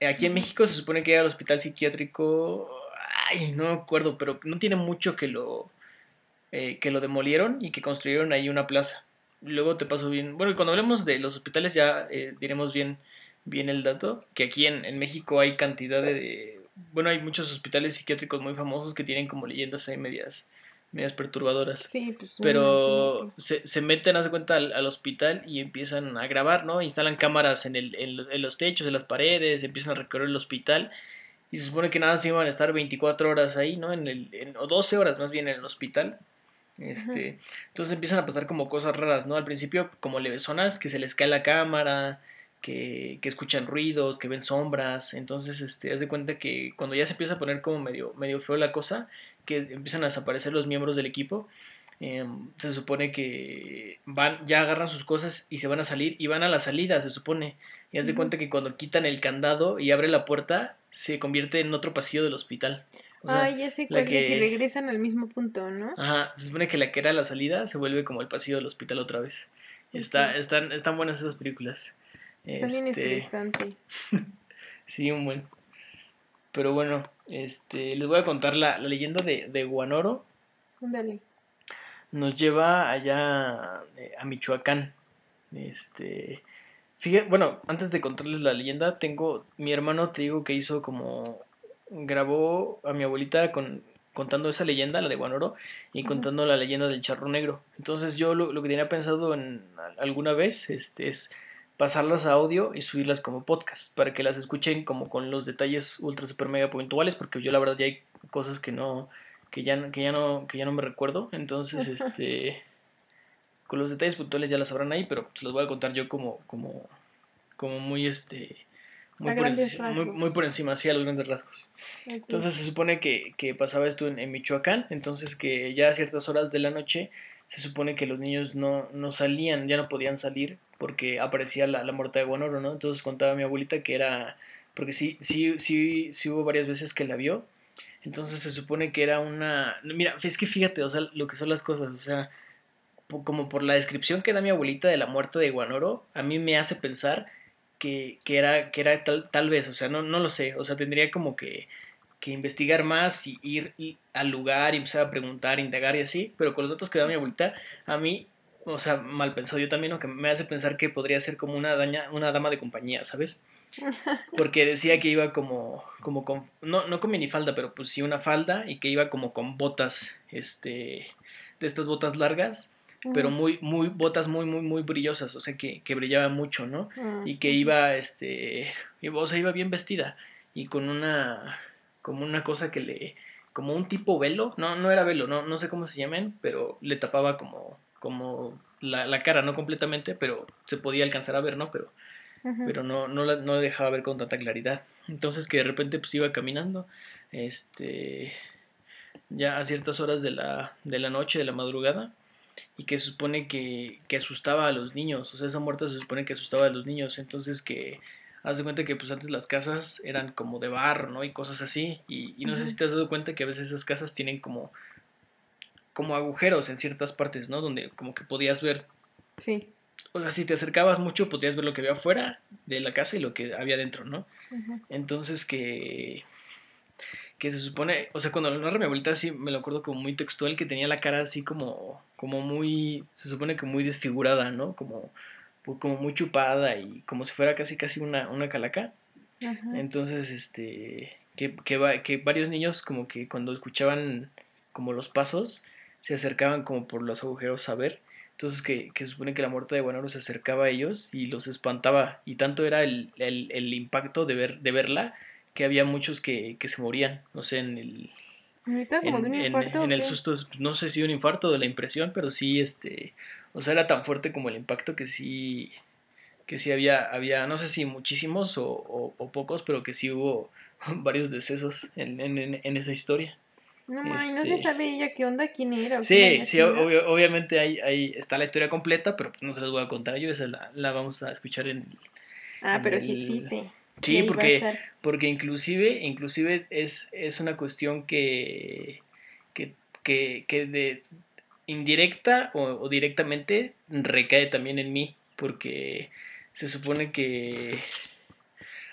Aquí en México se supone que era el hospital psiquiátrico, ay, no me acuerdo, pero no tiene mucho que lo, eh, que lo demolieron y que construyeron ahí una plaza. Luego te paso bien, bueno, cuando hablemos de los hospitales ya eh, diremos bien, bien el dato, que aquí en, en México hay cantidad de, bueno, hay muchos hospitales psiquiátricos muy famosos que tienen como leyendas ahí medias medias perturbadoras. Sí, pues. Pero se, se, meten, haz de cuenta, al, hospital y empiezan a grabar, ¿no? Instalan cámaras en, el, en, los techos, en las paredes, empiezan a recorrer el hospital. Y se supone que nada se iban a estar 24 horas ahí, ¿no? En el, o 12 horas más bien en el hospital. Este, Entonces empiezan a pasar como cosas raras, ¿no? Al principio como levesonas, que se les cae la cámara, que, que, escuchan ruidos, que ven sombras. Entonces, este, haz de cuenta que cuando ya se empieza a poner como medio, medio feo la cosa, que empiezan a desaparecer los miembros del equipo. Em, se supone que van, ya agarran sus cosas y se van a salir y van a la salida, se supone. Y haz de cuenta que cuando quitan el candado y abre la puerta, se convierte en otro pasillo del hospital. Ah, ya sé cuál que... regresan al mismo punto, ¿no? Ajá, se supone que la que era la salida se vuelve como el pasillo del hospital otra vez. Está, están, están buenas esas películas. Están bien este, interesantes. sí, un buen. Pero bueno, este, les voy a contar la, leyenda de, de Guanoro. Dale. Nos lleva allá eh, a Michoacán. Este, fíjate, bueno, antes de contarles la leyenda, tengo mi hermano, te digo que hizo como grabó a mi abuelita con contando esa leyenda, la de Guanoro, y contando la leyenda del charro negro. Entonces yo lo, lo, que tenía pensado en alguna vez este, es pasarlas a audio y subirlas como podcast para que las escuchen como con los detalles ultra super mega puntuales porque yo la verdad ya hay cosas que no que ya que ya no que ya no me recuerdo. Entonces este con los detalles puntuales ya las sabrán ahí pero se los voy a contar yo como como como muy este muy, por, muy, por, encima, así a los grandes rasgos. Entonces se supone que, que pasaba esto en, en, Michoacán, entonces que ya a ciertas horas de la noche se supone que los niños no, no salían, ya no podían salir porque aparecía la, la muerte de Guanoro, ¿no? Entonces contaba mi abuelita que era, porque sí, sí, sí, sí hubo varias veces que la vio, entonces se supone que era una, mira, es que fíjate, o sea, lo que son las cosas, o sea, como por la descripción que da mi abuelita de la muerte de Guanoro, a mí me hace pensar que, que era, que era tal, tal vez, o sea, no, no lo sé, o sea, tendría como que que investigar más y ir al lugar y empezar a preguntar, indagar y así, pero con los datos que da mi abuelita, a mí, o sea, mal pensado yo también, aunque me hace pensar que podría ser como una, daña, una dama de compañía, ¿sabes? Porque decía que iba como, como con, no, no con minifalda, pero pues sí una falda y que iba como con botas, este, de estas botas largas, pero muy, muy, botas muy, muy, muy brillosas, o sea, que, que brillaba mucho, ¿no? Ah, y que iba, este, o sea, iba bien vestida y con una, como una cosa que le, como un tipo velo, no, no era velo, no, no sé cómo se llamen, pero le tapaba como, como la, la cara, no completamente, pero se podía alcanzar a ver, ¿no? Pero, pero no, no, la, no dejaba ver con tanta claridad. Entonces que de repente pues iba caminando, este, ya a ciertas horas de la, de la noche, de la madrugada, y que se supone que, que asustaba a los niños, o sea, esa muerte se supone que asustaba a los niños, entonces que haz de cuenta que pues antes las casas eran como de barro, ¿no? Y cosas así. Y, no sé si te has dado cuenta que a veces esas casas tienen como, como agujeros en ciertas partes, ¿no? Donde como que podías ver. Sí. O sea, si te acercabas mucho, podías ver lo que había afuera de la casa y lo que había dentro, ¿no? Entonces que que se supone, o sea, cuando lo narra mi abuelita sí me lo acuerdo como muy textual, que tenía la cara así como, como muy, se supone que muy desfigurada, ¿no? Como, pues, como muy chupada y como si fuera casi casi una, una calaca. Entonces, este, que, que, que varios niños como que cuando escuchaban como los pasos, se acercaban como por los agujeros a ver. Entonces que, que se supone que la muerte de Guanaro se acercaba a ellos y los espantaba. Y tanto era el, el, el impacto de, ver, de verla que había muchos que, que se morían. No sé, en el... En, en, el susto, no sé si un infarto de la impresión, pero sí, este, o sea, era tan fuerte como el impacto que sí, que sí había, había no sé si muchísimos o, o, pocos, pero que sí hubo varios decesos en, en, en esa historia. No, no se este sabe ella qué onda, quién era. Sí, sí, obviamente ahí, ahí está la historia completa, pero no se las voy a contar yo, esa la, la vamos a escuchar en... Ah, pero sí existe. Sí, porque, porque inclusive, inclusive es, es una cuestión que, que, que, que de, indirecta o, directamente recae también en mí, porque se supone que...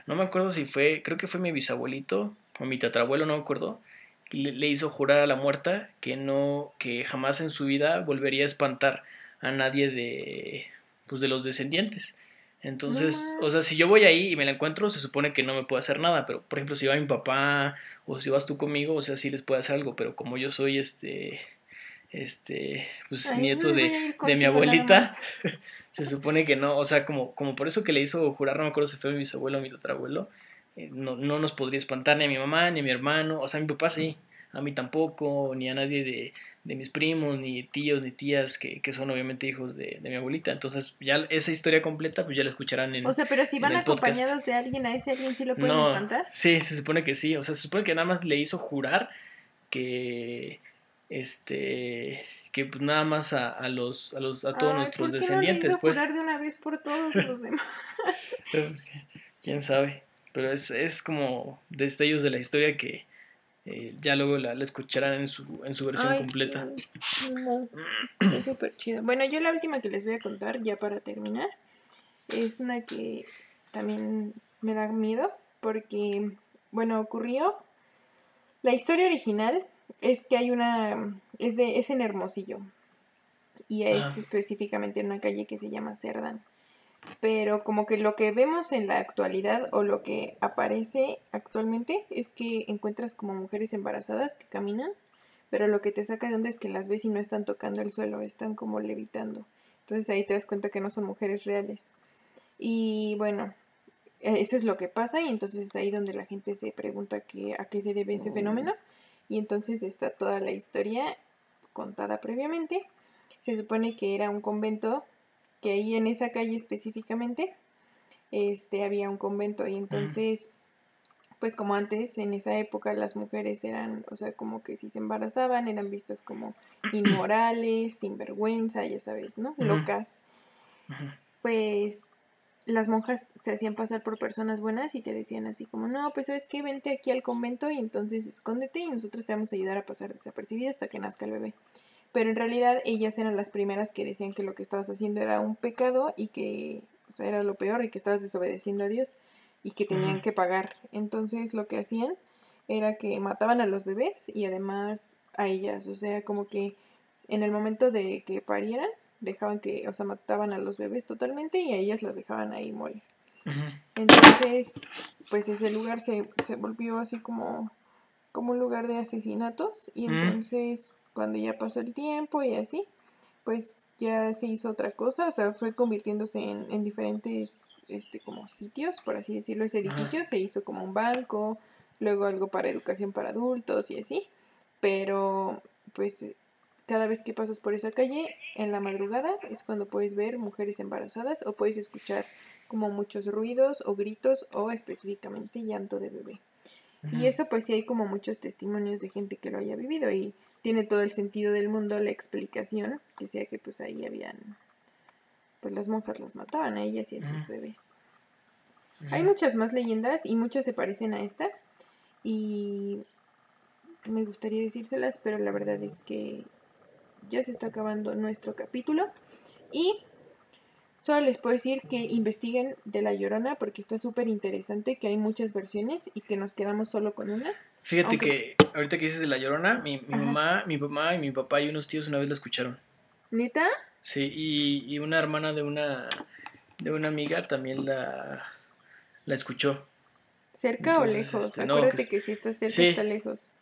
No me acuerdo si fue, creo que fue mi bisabuelito o mi tatarabuelo, no me acuerdo, le, le hizo jurar a la muerta que no, que jamás en su vida volvería a espantar a nadie de, pues de los descendientes. Entonces, o sea, si yo voy ahí y me la encuentro, se supone que no me puede hacer nada, pero por ejemplo, si va mi papá o si vas tú conmigo, o sea, sí les puede hacer algo, pero como yo soy este este, pues nieto de, de mi abuelita, se supone que no, o sea, como, como por eso que le hizo jurar, no me acuerdo si fue mi bisabuelo o mi tatarabuelo, eh, no, no nos podría espantar ni a mi mamá, ni a mi hermano, o sea, a mi papá sí, a mí tampoco, ni a nadie de, de mis primos, ni tíos, ni tías, que, que son obviamente hijos de, de, mi abuelita. Entonces, ya esa historia completa, pues ya la escucharán en O sea, pero si van acompañados de alguien, ¿a ese alguien sí lo pueden espantar? Sí, se supone que sí. O sea, se supone que nada más le hizo jurar que este que pues nada más a, a los a los a todos nuestros descendientes no pues de una vez por todos los demás pues, quién sabe pero es, es como destellos de la historia que eh, ya luego la, la, escucharán en su, en su versión completa. es súper chido. Bueno, yo la última que les voy a contar, ya para terminar, es una que también me da miedo, porque, bueno, ocurrió. La historia original es que hay una, es, de, es en Hermosillo, y es específicamente en una calle que se llama Cerdán. Pero como que lo que vemos en la actualidad o lo que aparece actualmente es que encuentras como mujeres embarazadas que caminan, pero lo que te saca de onda es que las ves y no están tocando el suelo, están como levitando. Entonces ahí te das cuenta que no son mujeres reales. Y bueno, eh, eso es lo que pasa y entonces es ahí donde la gente se pregunta que, a qué se debe ese fenómeno. Y entonces está toda la historia contada previamente. Se supone que era un convento, que ahí en esa calle específicamente, este, había un convento y entonces, pues como antes, en esa época las mujeres eran, o sea, como que si se embarazaban eran vistas como inmorales, sinvergüenza, ya sabes, ¿no? Locas. Pues las monjas se hacían pasar por personas buenas y te decían así como, no, pues sabes qué, vente aquí al convento y entonces escóndete y nosotros te vamos a ayudar a pasar desapercibido hasta que nazca el bebé. Pero en realidad ellas eran las primeras que decían que lo que estabas haciendo era un pecado y que, o sea, era lo peor y que estabas desobedeciendo a Dios y que tenían que pagar. Entonces lo que hacían era que mataban a los bebés y además a ellas, o sea, como que en el momento de que parieran, dejaban que, o sea, mataban a los bebés totalmente y a ellas las dejaban ahí morir. Entonces, pues ese lugar se, se volvió así como, como un lugar de asesinatos y entonces cuando ya pasó el tiempo y así, pues ya se hizo otra cosa, o sea, fue convirtiéndose en, en diferentes, este, como sitios, por así decirlo, ese edificio se hizo como un banco, luego algo para educación para adultos y así, pero pues cada vez que pasas por esa calle en la madrugada es cuando puedes ver mujeres embarazadas o puedes escuchar como muchos ruidos o gritos o específicamente llanto de bebé. Y eso pues sí hay como muchos testimonios de gente que lo haya vivido y tiene todo el sentido del mundo la explicación, que sea que pues ahí habían, pues las monjas las mataban a ellas y a sus bebés. Hay muchas más leyendas y muchas se parecen a esta y me gustaría decírselas, pero la verdad es que ya se está acabando nuestro capítulo. Y solo les puedo decir que investiguen de La Llorona porque está súper interesante, que hay muchas versiones y que nos quedamos solo con una. Fíjate que ahorita que dices de La Llorona, mi, mi mamá, mi mamá y mi papá y unos tíos una vez la escucharon. ¿Neta? Sí, y, y una hermana de una, de una amiga también la, la escuchó. ¿Cerca o lejos? Este, Acuérdate que, si está cerca está lejos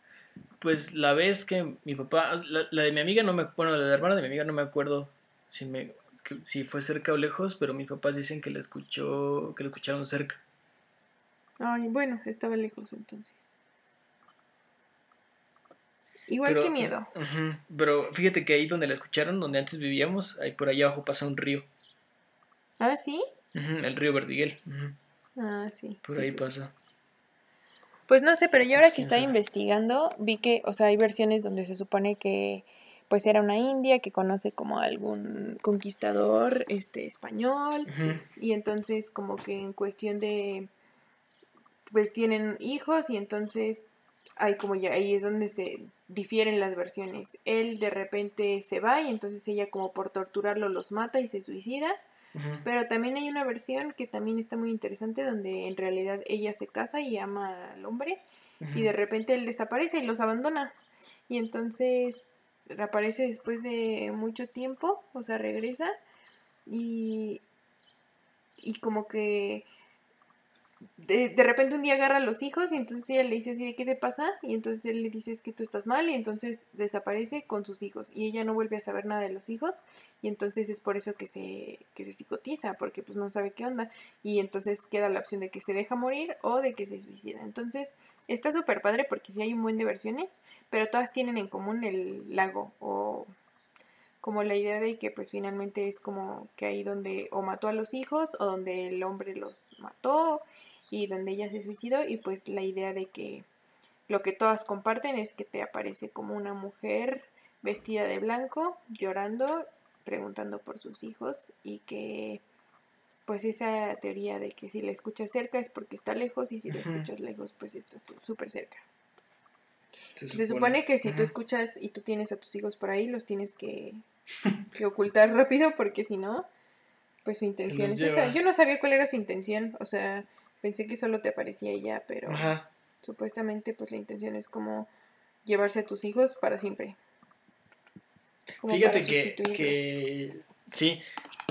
pues la vez que mi papá, la, de mi amiga no me, bueno, la de la hermana de mi amiga no me acuerdo si me, si fue cerca o lejos, pero mis papás dicen que la escuchó, que la escucharon cerca. Ay, bueno, estaba lejos entonces. Igual que miedo. pero fíjate que ahí donde la escucharon, donde antes vivíamos, ahí por allá abajo pasa un río. ¿Ah, sí? el río Verdiguel. Ah, sí. Por ahí pasa. Pues no sé, pero yo ahora que estaba investigando vi que, o sea, hay versiones donde se supone que pues era una india que conoce como algún conquistador este español y entonces como que en cuestión de pues tienen hijos y entonces hay como ya ahí es donde se difieren las versiones. Él de repente se va y entonces ella como por torturarlo los mata y se suicida pero también hay una versión que también está muy interesante donde en realidad ella se casa y ama al hombre y de repente él desaparece y los abandona. Y entonces reaparece después de mucho tiempo, o sea, regresa y, y como que de, de, repente un día agarra a los hijos y entonces ella le dice así de qué te pasa y entonces él le dice es que tú estás mal y entonces desaparece con sus hijos y ella no vuelve a saber nada de los hijos y entonces es por eso que se, que se psicotiza porque pues no sabe qué onda y entonces queda la opción de que se deja morir o de que se suicida. Entonces está súper padre porque sí hay un buen de versiones pero todas tienen en común el lago o como la idea de que pues finalmente es como que ahí donde o mató a los hijos o donde el hombre los mató y donde ella se suicidó y pues la idea de que lo que todas comparten es que te aparece como una mujer vestida de blanco, llorando, preguntando por sus hijos y que pues esa teoría de que si la escuchas cerca es porque está lejos y si la escuchas lejos pues está súper cerca. Se supone, que si tú escuchas y tú tienes a tus hijos por ahí, los tienes que, que ocultar rápido porque si no, pues su intención es esa. Yo no sabía cuál era su intención, o sea, Pensé que solo te aparecía ella, pero supuestamente pues la intención es como llevarse a tus hijos para siempre. Fíjate que, que sí,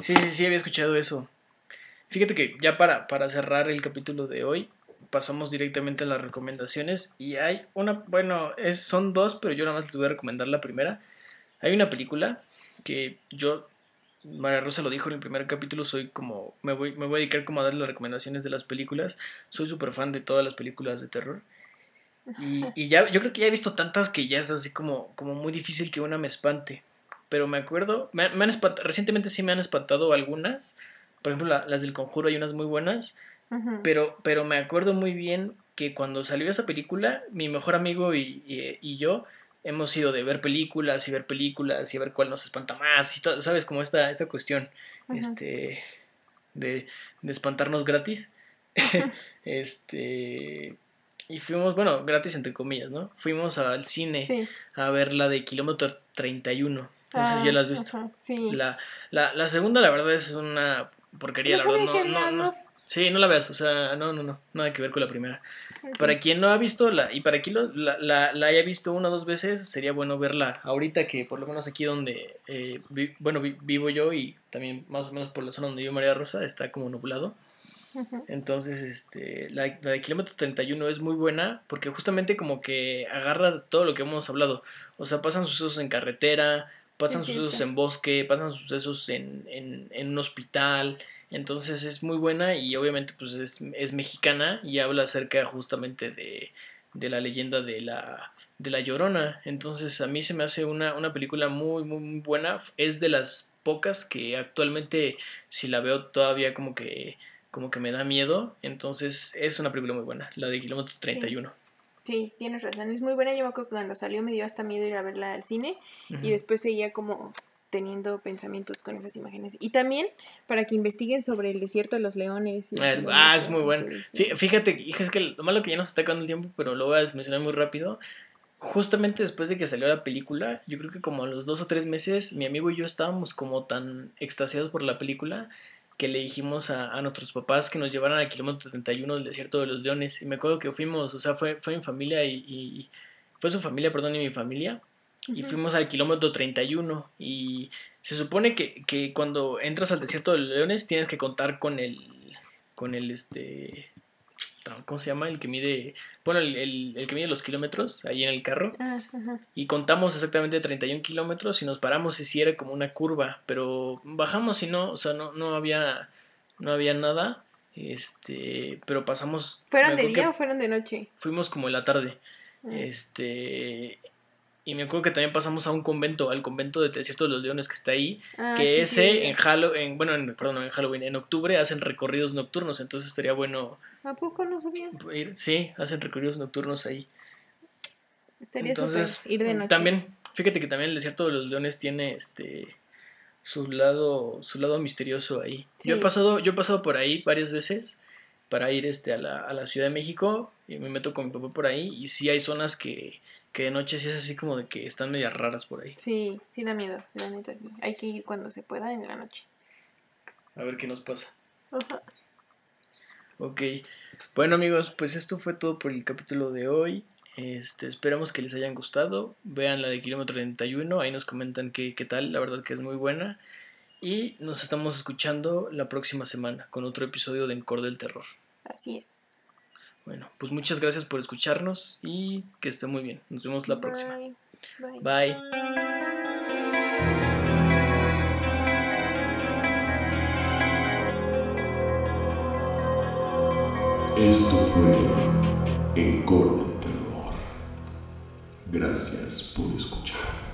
sí, sí, sí, había escuchado eso. Fíjate que ya para, para cerrar el capítulo de hoy, pasamos directamente a las recomendaciones y hay una, bueno, es, son dos, pero yo nada más les voy a recomendar la primera. Hay una película que yo María Rosa lo dijo en el primer capítulo, soy como, me voy, me voy a dedicar como a dar las recomendaciones de las películas. Soy súper fan de todas las películas de terror. Y, y, ya, yo creo que ya he visto tantas que ya es así como, como muy difícil que una me espante. Pero me acuerdo, me, han espantado, recientemente sí me han espantado algunas. Por ejemplo, las del conjuro hay unas muy buenas. pero, pero me acuerdo muy bien que cuando salió esa película, mi mejor amigo y, y yo hemos ido de ver películas y ver películas y ver cuál nos espanta más y todo, ¿sabes? Como esta, esta cuestión este, de, de, espantarnos gratis. este y fuimos, bueno, gratis entre comillas, ¿no? Fuimos al cine a ver la de Kilómetro 31. No sé si ya la has ah, visto. sí. la, la, la, segunda, la verdad, es una porquería, la verdad. No, no, no, Sí, no la veas, o sea, no, no, no, nada que ver con la primera. Para quien no ha visto la, y para quien lo, la, la, haya visto una o dos veces, sería bueno verla ahorita que por lo menos aquí donde, eh, bueno, vivo yo y también más o menos por la zona donde vive María Rosa, está como nublado. Entonces, este, la, la, de kilómetro 31 es muy buena porque justamente como que agarra todo lo que hemos hablado. O sea, pasan sucesos en carretera, pasan sucesos en bosque, pasan sucesos en, en, en un hospital, entonces es muy buena y obviamente pues es, mexicana y habla acerca justamente de, de, la leyenda de la, de la Llorona. Entonces a mí se me hace una, una película muy, muy, buena. Es de las pocas que actualmente si la veo todavía como que, como que me da miedo. Entonces es una película muy buena, la de Kilómetro 31. Sí. sí tienes razón, es muy buena. Yo me acuerdo que cuando salió me dio hasta miedo ir a verla al cine y después seguía como teniendo pensamientos con esas imágenes. Y también para que investiguen sobre el desierto de los leones. ah, es muy bueno. Fíjate, es que lo malo que ya nos está acabando el tiempo, pero lo voy a mencionar muy rápido. Justamente después de que salió la película, yo creo que como a los dos o tres meses, mi amigo y yo estábamos como tan extasiados por la película que le dijimos a, nuestros papás que nos llevaran al kilómetro 31 del desierto de los leones. Y me acuerdo que fuimos, o sea, fue, fue mi familia y, y fue su familia, perdón, y mi familia y fuimos al kilómetro 31 y se supone que, que, cuando entras al desierto de los leones tienes que contar con el con el este ¿cómo se llama? el que mide bueno el, el, que mide los kilómetros ahí en el carro ah, y contamos exactamente 31 kilómetros y nos paramos y si era como una curva pero bajamos y no o sea no, no había no había nada este pero pasamos ¿fueron de día o fueron de noche? fuimos como en la tarde ah. este y me acuerdo que también pasamos a un convento, al convento de Desierto de los Leones que está ahí. Ah, que ese en Halloween, bueno, en, perdón, en Halloween, en octubre hacen recorridos nocturnos, entonces estaría bueno. ¿A poco no sabía? Ir, sí, hacen recorridos nocturnos ahí. Estaría entonces, ir de noche. También, fíjate que también el Desierto de los Leones tiene este su lado, su lado misterioso ahí. Yo he pasado, yo he pasado por ahí varias veces para ir este a la, a la Ciudad de México y me meto con mi papá por ahí y sí hay zonas que que de noche sí es así como de que están medias raras por ahí. Sí, sí da miedo, la neta sí. Hay que ir cuando se pueda en la noche. A ver qué nos pasa. Ajá. Ok. Bueno amigos, pues esto fue todo por el capítulo de hoy. Este, esperamos que les hayan gustado. Vean la de Kilómetro 31, ahí nos comentan qué, qué tal, la verdad que es muy buena. Y nos estamos escuchando la próxima semana con otro episodio de Encore del Terror. Así es. Bueno, pues muchas gracias por escucharnos y que esté muy bien. Nos vemos la próxima. Bye. Bye. Esto fue el del Terror. Gracias por escuchar.